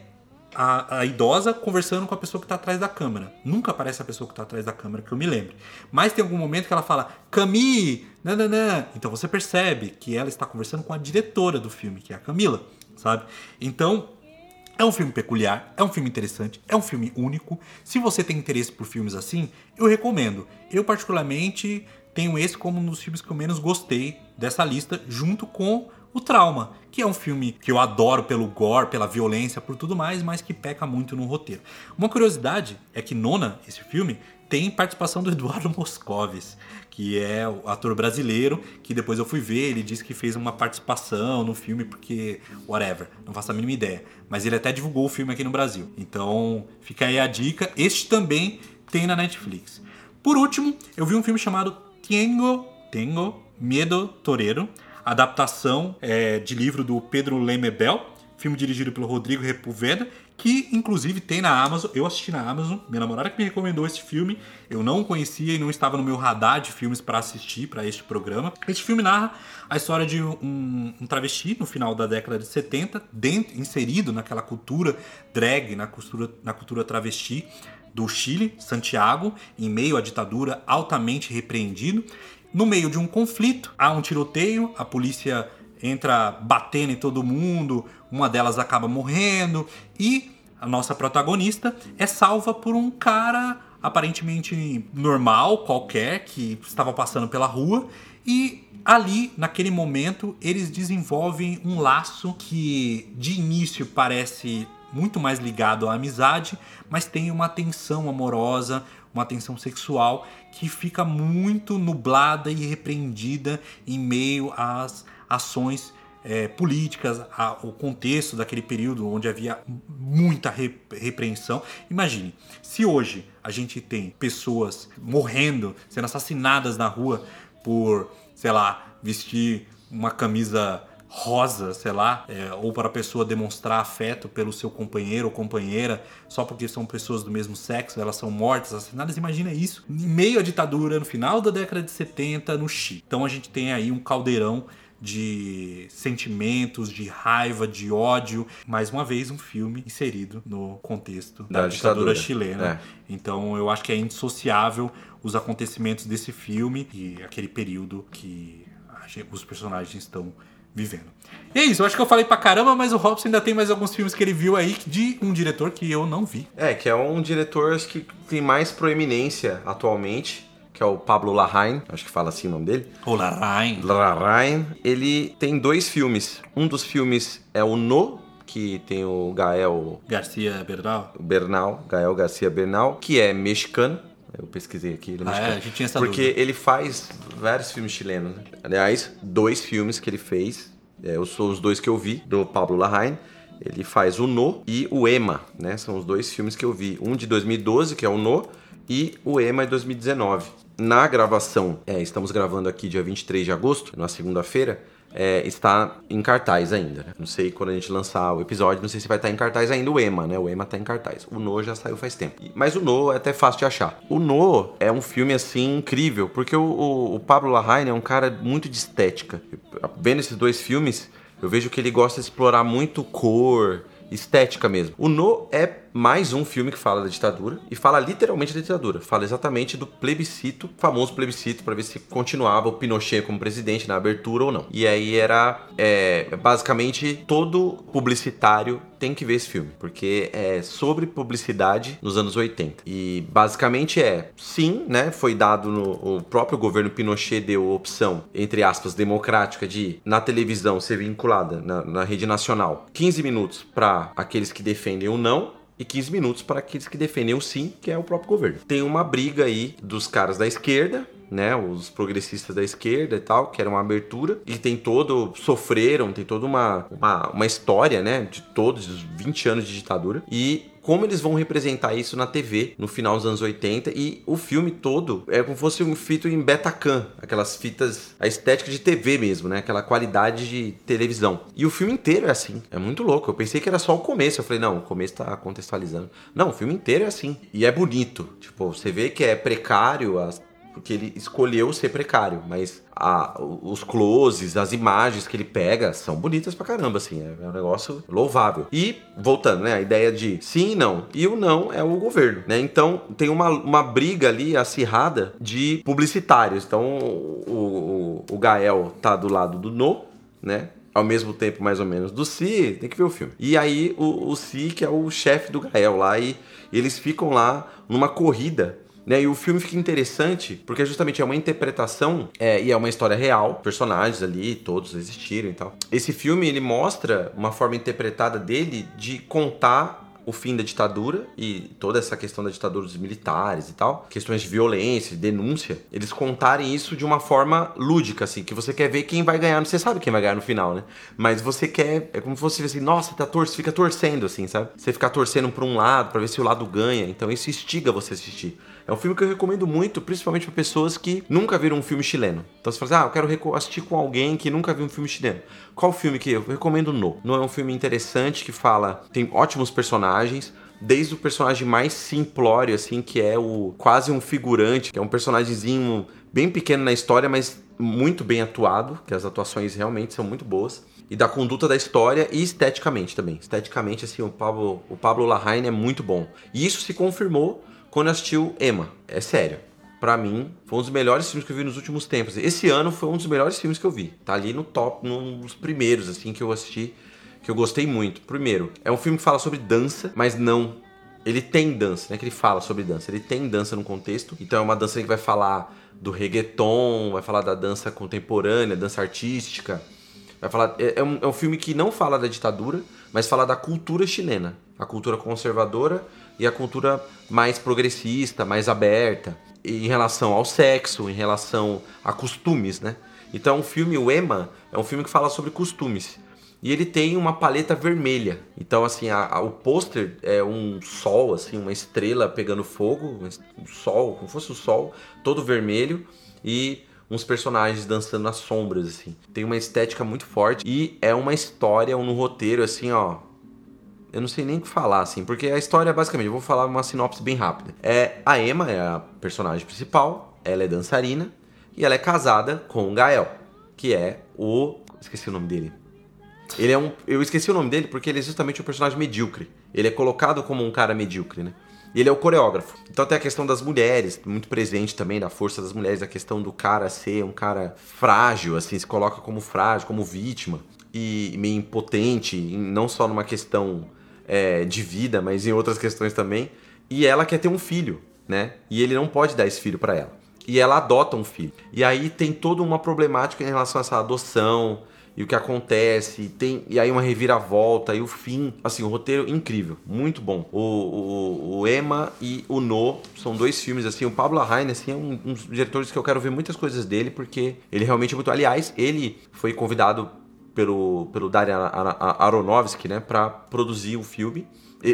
a, a idosa conversando com a pessoa que está atrás da câmera. Nunca aparece a pessoa que está atrás da câmera, que eu me lembre. Mas tem algum momento que ela fala, Camille, nananã. Então você percebe que ela está conversando com a diretora do filme, que é a Camila, sabe? Então, é um filme peculiar, é um filme interessante, é um filme único. Se você tem interesse por filmes assim, eu recomendo. Eu, particularmente, tenho esse como um dos filmes que eu menos gostei dessa lista, junto com O Trauma, que é um filme que eu adoro pelo gore, pela violência, por tudo mais, mas que peca muito no roteiro. Uma curiosidade é que Nona, esse filme, tem participação do Eduardo (laughs) Moscovis, que é o ator brasileiro, que depois eu fui ver, ele disse que fez uma participação no filme porque whatever, não faço a mínima ideia, mas ele até divulgou o filme aqui no Brasil. Então, fica aí a dica. Este também tem na Netflix. Por último, eu vi um filme chamado Tengo, Tengo Medo Torero, adaptação é, de livro do Pedro Lemebel, filme dirigido pelo Rodrigo Repulveda, que inclusive tem na Amazon. Eu assisti na Amazon, minha namorada que me recomendou esse filme. Eu não conhecia e não estava no meu radar de filmes para assistir para este programa. Este filme narra a história de um, um travesti no final da década de 70, dentro, inserido naquela cultura drag, na cultura, na cultura travesti do Chile, Santiago, em meio à ditadura altamente repreendido. No meio de um conflito, há um tiroteio, a polícia entra batendo em todo mundo, uma delas acaba morrendo e a nossa protagonista é salva por um cara aparentemente normal, qualquer, que estava passando pela rua e ali, naquele momento, eles desenvolvem um laço que de início parece muito mais ligado à amizade, mas tem uma tensão amorosa, uma tensão sexual que fica muito nublada e repreendida em meio às ações é, políticas, a, o contexto daquele período onde havia muita re, repreensão. Imagine, se hoje a gente tem pessoas morrendo, sendo assassinadas na rua por, sei lá, vestir uma camisa rosa, sei lá, é, ou para a pessoa demonstrar afeto pelo seu companheiro ou companheira, só porque são pessoas do mesmo sexo, elas são mortas, assassinadas. Imagina isso. Em meio à ditadura, no final da década de 70, no Chile. Então a gente tem aí um caldeirão de sentimentos, de raiva, de ódio. Mais uma vez, um filme inserido no contexto da, Da ditadura, ditadura. chilena. É. Então eu acho que é indissociável os acontecimentos desse filme e aquele período que os personagens estão vivendo. E é isso, eu acho que eu falei pra caramba, mas o Robson ainda tem mais alguns filmes que ele viu aí de um diretor que eu não vi. É, que é um diretor acho que tem mais proeminência atualmente. que é o Pablo Larraín, acho que fala assim o nome dele. O Larraín. Larraín, ele tem dois filmes. Um dos filmes é o No, que tem o Gael Garcia Bernal. Bernal, Gael Garcia Bernal, que é mexicano. Eu pesquisei aqui, ele é Ah, mexicano. é? A gente tinha essa Porque dúvida. ele faz vários filmes chilenos. Né? Aliás, dois filmes que ele fez. É, eu sou os dois que eu vi, do Pablo Larraín. Ele faz o No e o Ema, né? São os dois filmes que eu vi. Um de 2012, que é o No, e o Ema de 2019. Na gravação, é, estamos gravando aqui dia 23 de agosto, na segunda-feira, é, está em cartaz ainda. né? Não sei quando a gente lançar o episódio, não sei se vai estar em cartaz ainda o Ema, né? O Ema tá em cartaz. O No já saiu faz tempo. Mas o No é até fácil de achar. O No é um filme assim incrível, porque o, o- o Pablo Larraín é um cara muito de estética. Vendo esses dois filmes, eu vejo que ele gosta de explorar muito cor, estética mesmo. O No é mais um filme que fala da ditadura e fala literalmente da ditadura. Fala exatamente do plebiscito, famoso plebiscito, para ver se continuava o Pinochet como presidente na abertura ou não. E aí era é, basicamente todo publicitário tem que ver esse filme, porque é sobre publicidade nos anos 80. E basicamente é, sim, né, foi dado no o próprio governo Pinochet deu opção, entre aspas, democrática de na televisão ser vinculada na, na rede nacional 15 minutos para aqueles que defendem o não e 15 minutos para aqueles que defendem o sim, que é o próprio governo. Tem uma briga aí dos caras da esquerda, né, os progressistas da esquerda e tal, que era uma abertura, e tem todo, sofreram, tem toda uma, uma, uma história, né, de todos os 20 anos de ditadura, e como eles vão representar isso na TV no final dos anos 80 e o filme todo é como se fosse um fito em Betacam, aquelas fitas, a estética de TV mesmo, né? Aquela qualidade de televisão. E o filme inteiro é assim, é muito louco. Eu pensei que era só o começo, eu falei, não, o começo tá contextualizando. Não, o filme inteiro é assim. E é bonito. Tipo, você vê que é precário, as porque ele escolheu ser precário, mas a- os closes, as imagens que ele pega são bonitas pra caramba, assim, é, é um negócio louvável. E, voltando, né, a ideia de sim e não, e o não é o governo, né, então tem uma, uma briga ali acirrada de publicitários, então o, o, o Gael tá do lado do no, né, ao mesmo tempo, mais ou menos, do Si, tem que ver o filme. E aí o, o Si, que é o chefe do Gael lá, e eles ficam lá numa corrida né? E o filme fica interessante porque justamente é uma interpretação é, e é uma história real, personagens ali, todos existiram e tal. Esse filme ele mostra uma forma interpretada dele de contar o fim da ditadura e toda essa questão da ditadura dos militares e tal, questões de violência, de denúncia, eles contarem isso de uma forma lúdica, assim, que você quer ver quem vai ganhar, você sabe quem vai ganhar no final, né? Mas você quer, é como se fosse assim, nossa, tá tor fica torcendo, assim, sabe? Você ficar torcendo pra um lado, pra ver se o lado ganha, então isso instiga você a assistir. É um filme que eu recomendo muito, principalmente para pessoas que nunca viram um filme chileno. Então você fala assim, ah, eu quero assistir com alguém que nunca viu um filme chileno. Qual filme que eu recomendo? No. No é um filme interessante que fala, tem ótimos personagens, desde o personagem mais simplório, assim, que é o quase um figurante, que é um personagemzinho bem pequeno na história, mas muito bem atuado, que as atuações realmente são muito boas. E da conduta da história e esteticamente também. Esteticamente, assim, o Pablo, o Pablo Larraín é muito bom. E isso se confirmou quando eu assisti o Emma. É sério. Pra mim, foi um dos melhores filmes que eu vi nos últimos tempos. Esse ano foi um dos melhores filmes que eu vi. Tá ali no top, num dos primeiros, assim, que eu assisti, que eu gostei muito. Primeiro, é um filme que fala sobre dança, mas não. Ele tem dança, não é que ele fala sobre dança, ele tem dança no contexto. Então é uma dança que vai falar do reggaeton, vai falar da dança contemporânea, dança artística. Vai falar. É, é um, é um filme que não fala da ditadura, mas fala da cultura chilena. A cultura conservadora e a cultura mais progressista, mais aberta. Em relação ao sexo, em relação a costumes, né? Então o filme, o Emma, é um filme que fala sobre costumes. E ele tem uma paleta vermelha. Então, assim, a- a- o pôster é um sol, assim, uma estrela pegando fogo, um sol, como fosse o sol, todo vermelho. E uns personagens dançando nas sombras, assim. Tem uma estética muito forte e é uma história, um roteiro, assim, ó. Eu não sei nem o que falar, assim, porque a história, basicamente, eu vou falar uma sinopse bem rápida. É, a Emma é a personagem principal, ela é dançarina e ela é casada com o Gael, que é o. Esqueci o nome dele. Ele é um. Eu esqueci o nome dele porque ele é justamente um personagem medíocre. Ele é colocado como um cara medíocre, né? E ele é o coreógrafo. Então tem a questão das mulheres, muito presente também, da força das mulheres, a questão do cara ser um cara frágil, assim, se coloca como frágil, como vítima. E meio impotente, não só numa questão é, de vida, mas em outras questões também. E ela quer ter um filho, né? E ele não pode dar esse filho pra ela. e ela adota um filho. E aí tem toda uma problemática em relação a essa adoção e o que acontece, e tem e aí uma reviravolta e o fim, assim, o roteiro incrível, muito bom. O, o, o Emma e o No são dois filmes assim, o Pablo Larraín assim é um, um dos diretores que eu quero ver muitas coisas dele porque ele realmente é muito, aliás, ele foi convidado pelo pelo Darren Aronofsky, né, para produzir o filme.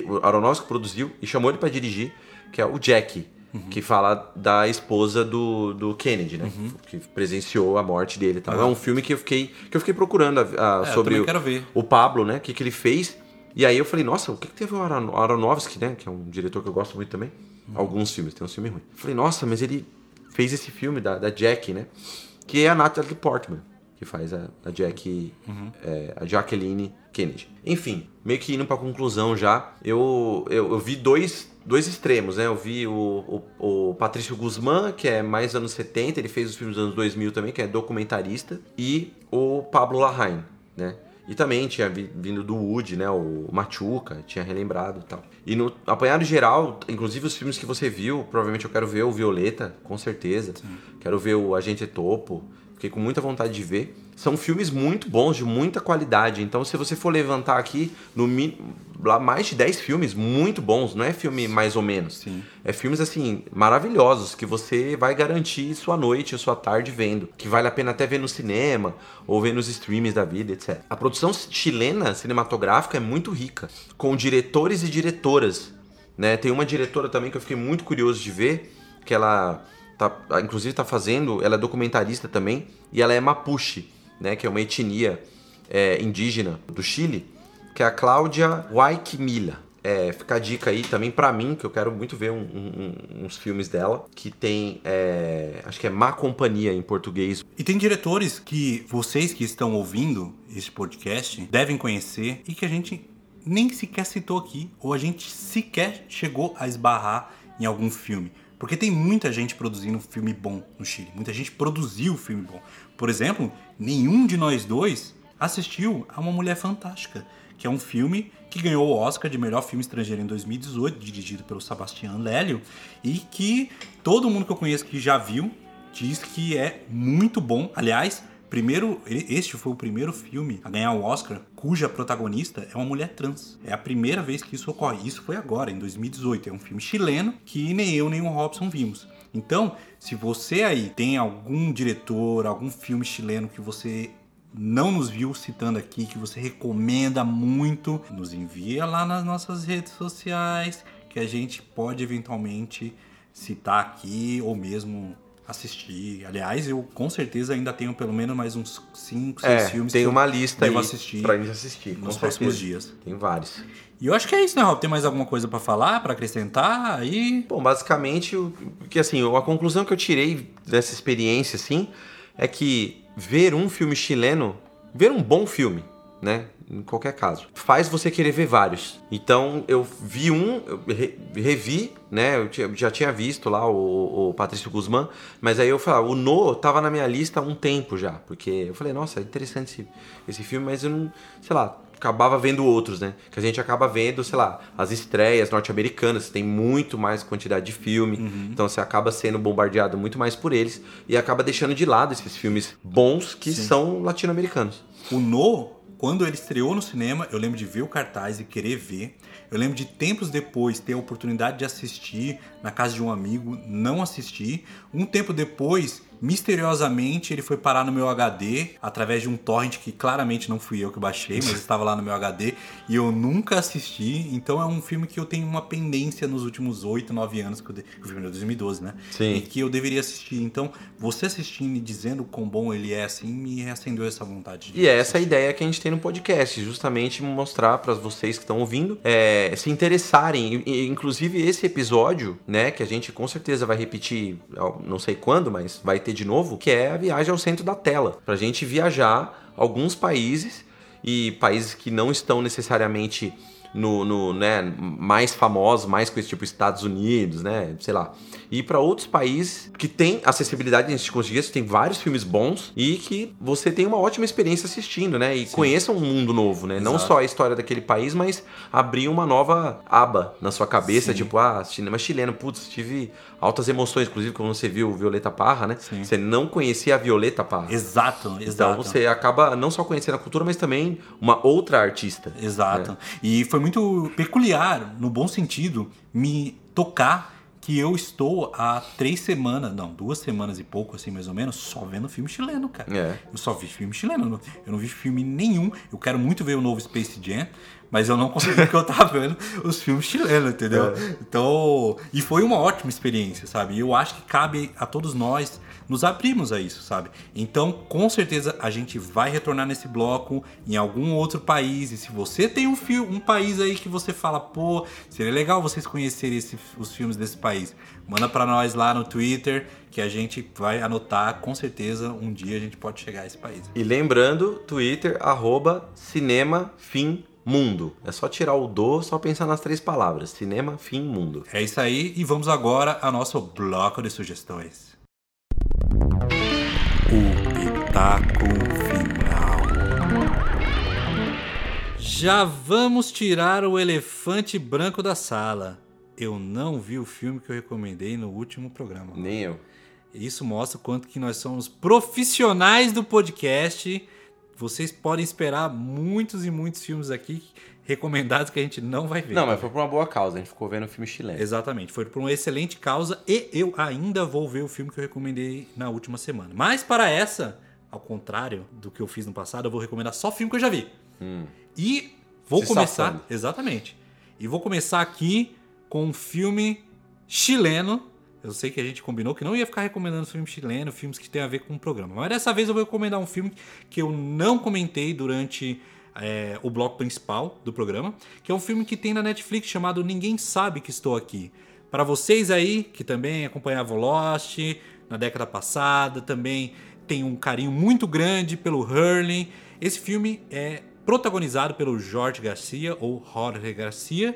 O Aronofsky produziu e chamou ele para dirigir, que é o Jack uhum. que fala da esposa do, do Kennedy, né? Uhum. Que presenciou a morte dele. Tá? É um filme que eu fiquei, que eu fiquei procurando a, a, é, sobre o, o, Pablo, né? O que, que ele fez. E aí eu falei, nossa, o que, que teve o Aronofsky, né? Que é um diretor que eu gosto muito também. Uhum. Alguns filmes, tem um filme ruim. Eu falei, nossa, mas ele fez esse filme da, da Jack, né? Que é a Natalie Portman, que faz a, a Jack, uhum. é, a Jacqueline Kennedy. Enfim, meio que indo pra conclusão já, eu, eu, eu vi dois dois extremos, né? Eu vi o, o, o Patrício Guzmán, que é mais anos 70, ele fez os filmes dos anos 2000 também, que é documentarista, e o Pablo Larraín, né? E também tinha vindo do Wood, né? O Machuca, tinha relembrado e tal. E no apanhado geral, inclusive os filmes que você viu, provavelmente eu quero ver o Violeta, com certeza. Sim. Quero ver o Agente Topo. Fiquei com muita vontade de ver. São filmes muito bons, de muita qualidade. Então, se você for levantar aqui, no lá mais de 10 filmes muito bons, não é filme mais ou menos. Sim. É filmes assim maravilhosos que você vai garantir sua noite, sua tarde vendo, que vale a pena até ver no cinema ou ver nos streams da vida, etc. A produção chilena cinematográfica é muito rica, com diretores e diretoras, né? Tem uma diretora também que eu fiquei muito curioso de ver, que ela tá, inclusive está fazendo, ela é documentarista também e ela é mapuche né, que é uma etnia é, indígena do Chile, que é a Cláudia Guayquimila. É, fica a dica aí também para mim, que eu quero muito ver um, um, uns filmes dela, que tem, é, acho que é Má Companhia em português. E tem diretores que vocês que estão ouvindo esse podcast devem conhecer e que a gente nem sequer citou aqui, ou a gente sequer chegou a esbarrar em algum filme. Porque tem muita gente produzindo filme bom no Chile. Muita gente produziu filme bom. Por exemplo, nenhum de nós dois assistiu a Uma Mulher Fantástica, que é um filme que ganhou o Oscar de melhor filme estrangeiro em 2018, dirigido pelo Sebastián Lélio, e que todo mundo que eu conheço que já viu diz que é muito bom. Aliás, primeiro, este foi o primeiro filme a ganhar o Oscar cuja protagonista é uma mulher trans. É a primeira vez que isso ocorre. Isso foi agora, em 2018. É um filme chileno que nem eu nem o Robson vimos. Então, se você aí tem algum diretor, algum filme chileno que você não nos viu citando aqui, que você recomenda muito, nos envia lá nas nossas redes sociais, que a gente pode eventualmente citar aqui ou mesmo assistir. Aliás, eu com certeza ainda tenho pelo menos mais uns 5, 6 é, filmes tem que uma lista aí assistir pra gente assistir nos próximos dias. Tem vários. E eu acho que é isso, né, Rob? Tem mais alguma coisa para falar, para acrescentar aí? Bom, basicamente, o que assim, a conclusão que eu tirei dessa experiência assim é que ver um filme chileno, ver um bom filme, né? em qualquer caso. Faz você querer ver vários. Então eu vi um, eu revi, né? Eu já tinha visto lá o, o Patrício Guzmán, mas aí eu falei, o No tava na minha lista há um tempo já, porque eu falei, nossa, é interessante esse, esse filme, mas eu não, sei lá, acabava vendo outros, né? Que a gente acaba vendo, sei lá, as estreias norte-americanas, tem muito mais quantidade de filme, uhum. então você acaba sendo bombardeado muito mais por eles e acaba deixando de lado esses filmes bons que Sim. são latino-americanos. O No quando ele estreou no cinema, eu lembro de ver o cartaz e querer ver. Eu lembro de tempos depois ter a oportunidade de assistir na casa de um amigo, não assisti. Um tempo depois, misteriosamente, ele foi parar no meu HD através de um torrent que claramente não fui eu que baixei, mas estava lá no meu HD e eu nunca assisti. Então é um filme que eu tenho uma pendência nos últimos 8, 9 anos, que, eu de... o filme é de 2012, né? Sim. E que eu deveria assistir. Então, você assistindo e dizendo o quão bom ele é assim, me reacendeu essa vontade. e é essa a ideia que a gente tem no podcast, justamente mostrar para vocês que estão ouvindo é, se interessarem. Inclusive, esse episódio, né, que a gente com certeza vai repetir, não sei quando, mas vai ter de novo, que é a viagem ao centro da tela. Pra gente viajar alguns países e países que não estão necessariamente no, no, né, mais famosos, mais com esse tipo Estados Unidos, né, sei lá. E para outros países que tem acessibilidade a gente conseguir, tem vários filmes bons e que você tem uma ótima experiência assistindo, né? E Sim. conheça um mundo novo, né? Exato. Não só a história daquele país, mas abrir uma nova aba na sua cabeça, Sim. tipo, ah, cinema chileno, putz, tive altas emoções, inclusive quando você viu Violeta Parra, né? Sim. Você não conhecia a Violeta Parra. Exato, então, exato. Então você acaba não só conhecendo a cultura, mas também uma outra artista. Exato. Né? E foi muito peculiar, no bom sentido, me tocar que eu estou há três semanas, não, duas semanas e pouco, assim, mais ou menos, só vendo filme chileno, cara. É. Eu só vi filme chileno, eu não vi filme nenhum. Eu quero muito ver o novo Space Jam, mas eu não consegui porque eu tava (laughs) vendo os filmes chilenos, entendeu? É. Então, e foi uma ótima experiência, sabe? E eu acho que cabe a todos nós nos abrirmos a isso, sabe? Então, com certeza a gente vai retornar nesse bloco em algum outro país. E se você tem um, um país aí que você fala, pô, seria legal vocês conhecerem esse, os filmes desse país, manda para nós lá no Twitter que a gente vai anotar. Com certeza um dia a gente pode chegar a esse país. E lembrando, Twitter, arroba cinema fim mundo. É só tirar o do, só pensar nas três palavras: cinema, fim, mundo. É isso aí, e vamos agora ao nosso bloco de sugestões. O Pitaco Final. Já vamos tirar o elefante branco da sala. Eu não vi o filme que eu recomendei no último programa. Nem eu. Isso mostra o quanto que nós somos profissionais do podcast vocês podem esperar muitos e muitos filmes aqui recomendados que a gente não vai ver. Não, mas foi por uma boa causa, a gente ficou vendo o filme chileno. Exatamente, foi por uma excelente causa e eu ainda vou ver o filme que eu recomendei na última semana. Mas para essa, ao contrário do que eu fiz no passado, eu vou recomendar só filme que eu já vi. Hum. E vou Se começar, safando. exatamente. E vou começar aqui com um filme chileno eu sei que a gente combinou que não ia ficar recomendando filme chileno, filmes que tem a ver com o programa. Mas dessa vez eu vou recomendar um filme que eu não comentei durante é, o bloco principal do programa, que é um filme que tem na Netflix chamado Ninguém Sabe Que Estou Aqui. Para vocês aí que também acompanhavam Lost na década passada, também tem um carinho muito grande pelo Hurley. Esse filme é protagonizado pelo Jorge Garcia ou Jorge Garcia,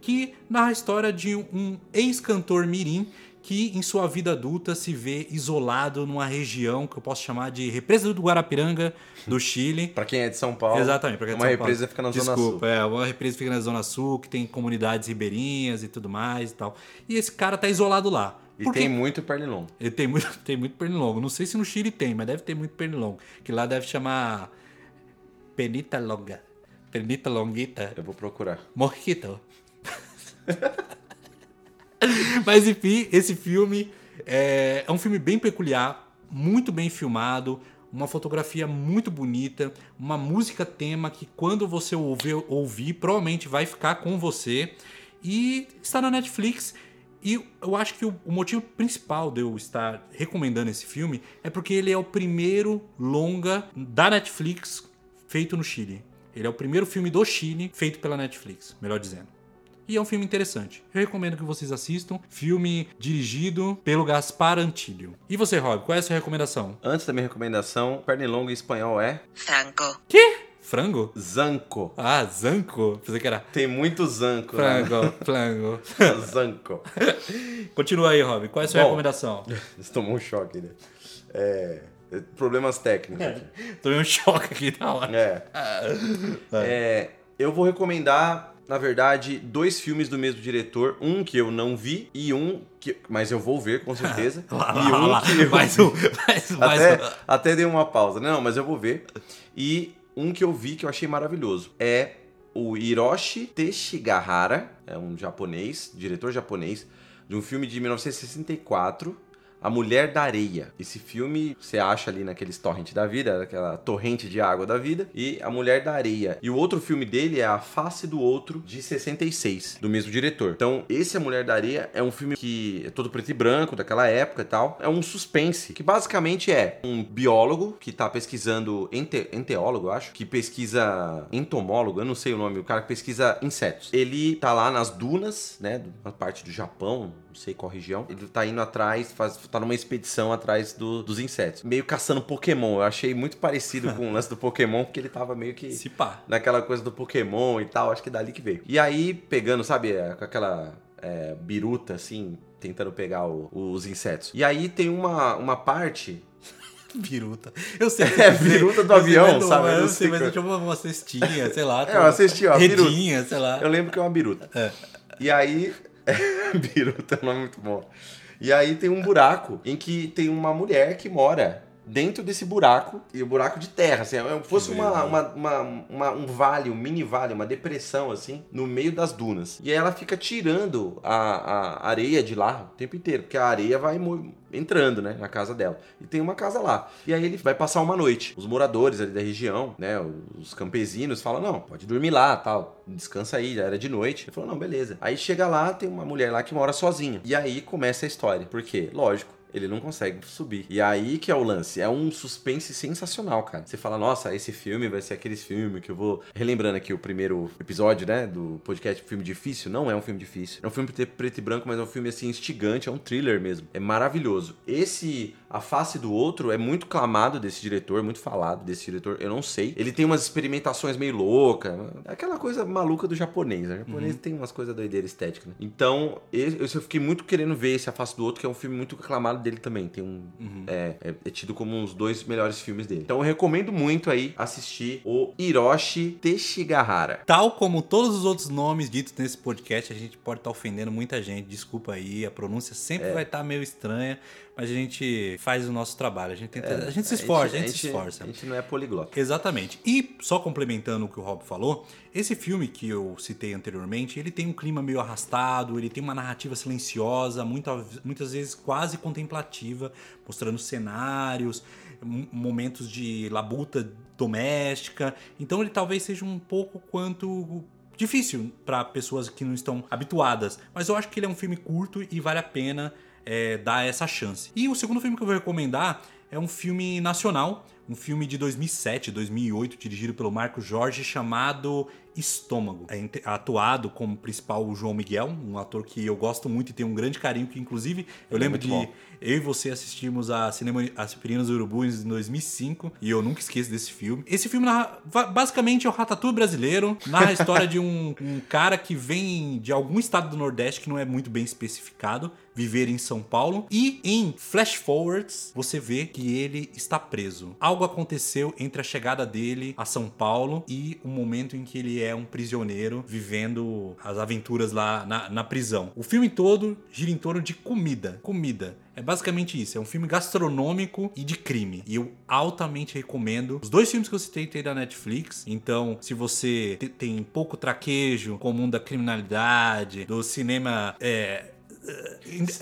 que narra a história de um ex-cantor mirim que em sua vida adulta se vê isolado numa região que eu posso chamar de represa do Guarapiranga, do Chile. para quem é de São Paulo. Exatamente, para quem é de São Paulo. Uma represa fica na Desculpa, Zona Sul. é, uma represa fica na Zona Sul, que tem comunidades ribeirinhas e tudo mais e tal. E esse cara tá isolado lá. E tem muito pernilongo. Ele tem muito, (laughs) tem muito pernilongo. Não sei se no Chile tem, mas deve ter muito pernilongo. Que lá deve chamar penita longa. Penita longuita. Eu vou procurar. Morquito. (laughs) (laughs) Mas enfim, esse filme é, é um filme bem peculiar, muito bem filmado, uma fotografia muito bonita, uma música tema que quando você ouvir, ouvir provavelmente vai ficar com você. E está na Netflix. E eu acho que o, o, motivo principal de eu estar recomendando esse filme é porque ele é o primeiro longa da Netflix feito no Chile. Ele é o primeiro filme do Chile feito pela Netflix, melhor dizendo. E é um filme interessante. Eu recomendo que vocês assistam. Filme dirigido pelo Gaspar Antilho. E você, Rob, qual é a sua recomendação? Antes da minha recomendação, pernilongo em espanhol é... Frango. Que? Frango? Zanco. Ah, zanco. Pensei que era. Tem muito zanco. Frango, né? frango. (laughs) (laughs) zanco. (laughs) Continua aí, Rob. Qual é a sua Bom, recomendação? Você tomou um choque, né? É... Problemas técnicos. É, tomei um choque aqui na hora. É. é. Eu vou recomendar na verdade, dois filmes do mesmo diretor. Um que eu não vi e um que. Mas eu vou ver, com certeza. (laughs) lá, e um lá, que eu. (laughs) Mais um, mais, mais até, um. até dei uma pausa. Não, mas eu vou ver. E um que eu vi que eu achei maravilhoso. É o Hiroshi Teshigahara. É um japonês, diretor japonês, de um filme de 1964 a Mulher da Areia. Esse filme você acha ali naqueles torrent da vida, aquela torrente de água da vida, e A Mulher da Areia. E o outro filme dele é A Face do Outro, de 66, do mesmo diretor. Então, esse A Mulher da Areia é um filme que é todo preto e branco, daquela época e tal. É um suspense, que basicamente é um biólogo que tá pesquisando, ente, enteólogo, eu acho, que pesquisa entomólogo, eu não sei o nome, o cara que pesquisa insetos. Ele tá lá nas dunas, né, na parte do Japão, não sei qual região. Ele tá indo atrás, faz, tá numa expedição atrás do- dos insetos. Meio caçando Pokémon. Eu achei muito parecido com o lance do Pokémon, porque ele tava meio que Se pá. naquela coisa do Pokémon e tal, acho que é dali que veio. E aí, pegando, sabe, é, com aquela é, biruta, assim, tentando pegar o- os insetos. E aí tem uma, uma parte. (laughs) Biruta. Eu sei. É, biruta do avião, não- sabe? Eu Eu não sei mas eu tinha uma, uma cestinha, sei lá. (laughs) É, uma cestinha, biruta. Redinha, sei lá. Eu lembro que é uma biruta. É. E aí. (laughs) biruta é um nome muito bom. E aí tem um buraco em que tem uma mulher que mora dentro desse buraco, e o buraco de terra, assim, é- fosse uma, uma, uma, uma- um vale, um mini vale, uma depressão, assim, no meio das dunas. E aí ela fica tirando a, a areia de lá o tempo inteiro, porque a areia vai entrando, né, na casa dela. E tem uma casa lá. E aí ele vai passar uma noite. Os moradores ali da região, né, os campesinos falam, não, pode dormir lá, tal, descansa aí, já era de noite. Ele falou, não, beleza. Aí chega lá, tem uma mulher lá que mora sozinha. E aí começa a história. Por quê? Lógico. Ele não consegue subir. E aí que é o lance. É um suspense sensacional, cara. Você fala, nossa, esse filme vai ser aqueles filmes que eu vou. Relembrando aqui o primeiro episódio, né? Do podcast Filme Difícil. Não é um filme difícil. É um filme preto e branco, mas é um filme assim instigante. É um thriller mesmo. É maravilhoso. Esse A Face do Outro é muito clamado desse diretor, muito falado desse diretor. Eu não sei. Ele tem umas experimentações meio loucas. É aquela coisa maluca do japonês. né? O japonês tem umas coisas doideiras estéticas. Né? Então, eu fiquei muito querendo ver esse A Face do Outro, que é um filme muito aclamado dele também. Tem um. É, é- é tido como uns dois melhores filmes dele. Então eu recomendo muito aí assistir o Hiroshi Teshigahara. Tal como todos os outros nomes ditos nesse podcast, a gente pode estar ofendendo muita gente. Desculpa aí, a pronúncia sempre É. vai estar meio estranha, mas a gente faz o nosso trabalho. A gente, tenta- a gente se esforça, a gente, se esforça. A gente não é poliglota. Exatamente. E só complementando o que o Rob falou, esse filme que eu citei anteriormente, ele tem um clima meio arrastado, ele tem uma narrativa silenciosa, muita- muitas vezes quase contemplativa, mostrando cenários, momentos de labuta doméstica. Então ele talvez seja um pouco quanto difícil para pessoas que não estão habituadas, mas eu acho que ele é um filme curto e vale a pena é, dar essa chance. E o segundo filme que eu vou recomendar é um filme nacional, um filme de 2007, 2008, dirigido pelo Marco Jorge, chamado Estômago. É atuado como principal o João Miguel, um ator que eu gosto muito e tenho um grande carinho, que inclusive eu Ele é lembro de bom. eu e você assistimos a Cinema Aspirinas Urubus em 2005 e eu nunca esqueço desse filme. Esse filme narra- basicamente é o Ratatouille brasileiro, narra a história de um, um cara que vem de algum estado do Nordeste que não é muito bem especificado, viver em São Paulo e em flash forwards você vê que ele está preso. Algo aconteceu entre a chegada dele a São Paulo e o momento em que ele é um prisioneiro vivendo as aventuras lá na, na prisão. O filme todo gira em torno de comida. Comida. É basicamente isso. É um filme gastronômico e de crime. E eu altamente recomendo. Os dois filmes que eu citei tem da Netflix. Então, se você te- tem pouco traquejo com o mundo da criminalidade, do cinema. É,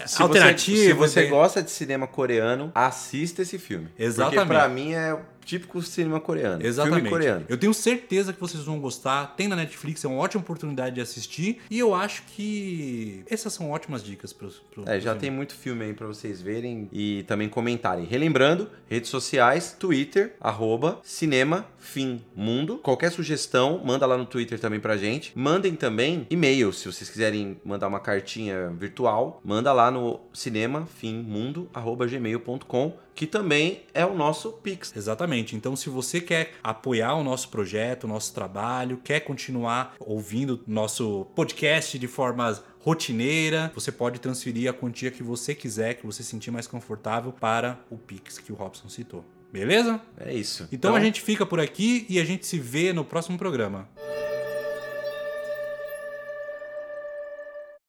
Se alternativo. Você, se você gosta de cinema coreano, assista esse filme. Exatamente. Porque pra mim é típico cinema coreano. Exatamente. Filme coreano. Eu tenho certeza que vocês vão gostar. Tem na Netflix, é uma ótima oportunidade de assistir. E eu acho que essas são ótimas dicas pro É, já pro tem muito filme aí pra vocês verem e também comentarem. Relembrando, redes sociais, Twitter, arroba, cinema, fim, mundo. Qualquer sugestão, manda lá no Twitter também pra gente. Mandem também e-mail, se vocês quiserem mandar uma cartinha virtual, manda lá no cinema, fim, mundo, arroba gmail.com, que também é o nosso Pix. Exatamente. Então, se você quer apoiar o nosso projeto, o nosso trabalho, quer continuar ouvindo nosso podcast de forma rotineira, você pode transferir a quantia que você quiser, que você sentir mais confortável para o Pix que o Robson citou. Beleza? É isso. Então, a gente fica por aqui e a gente se vê no próximo programa.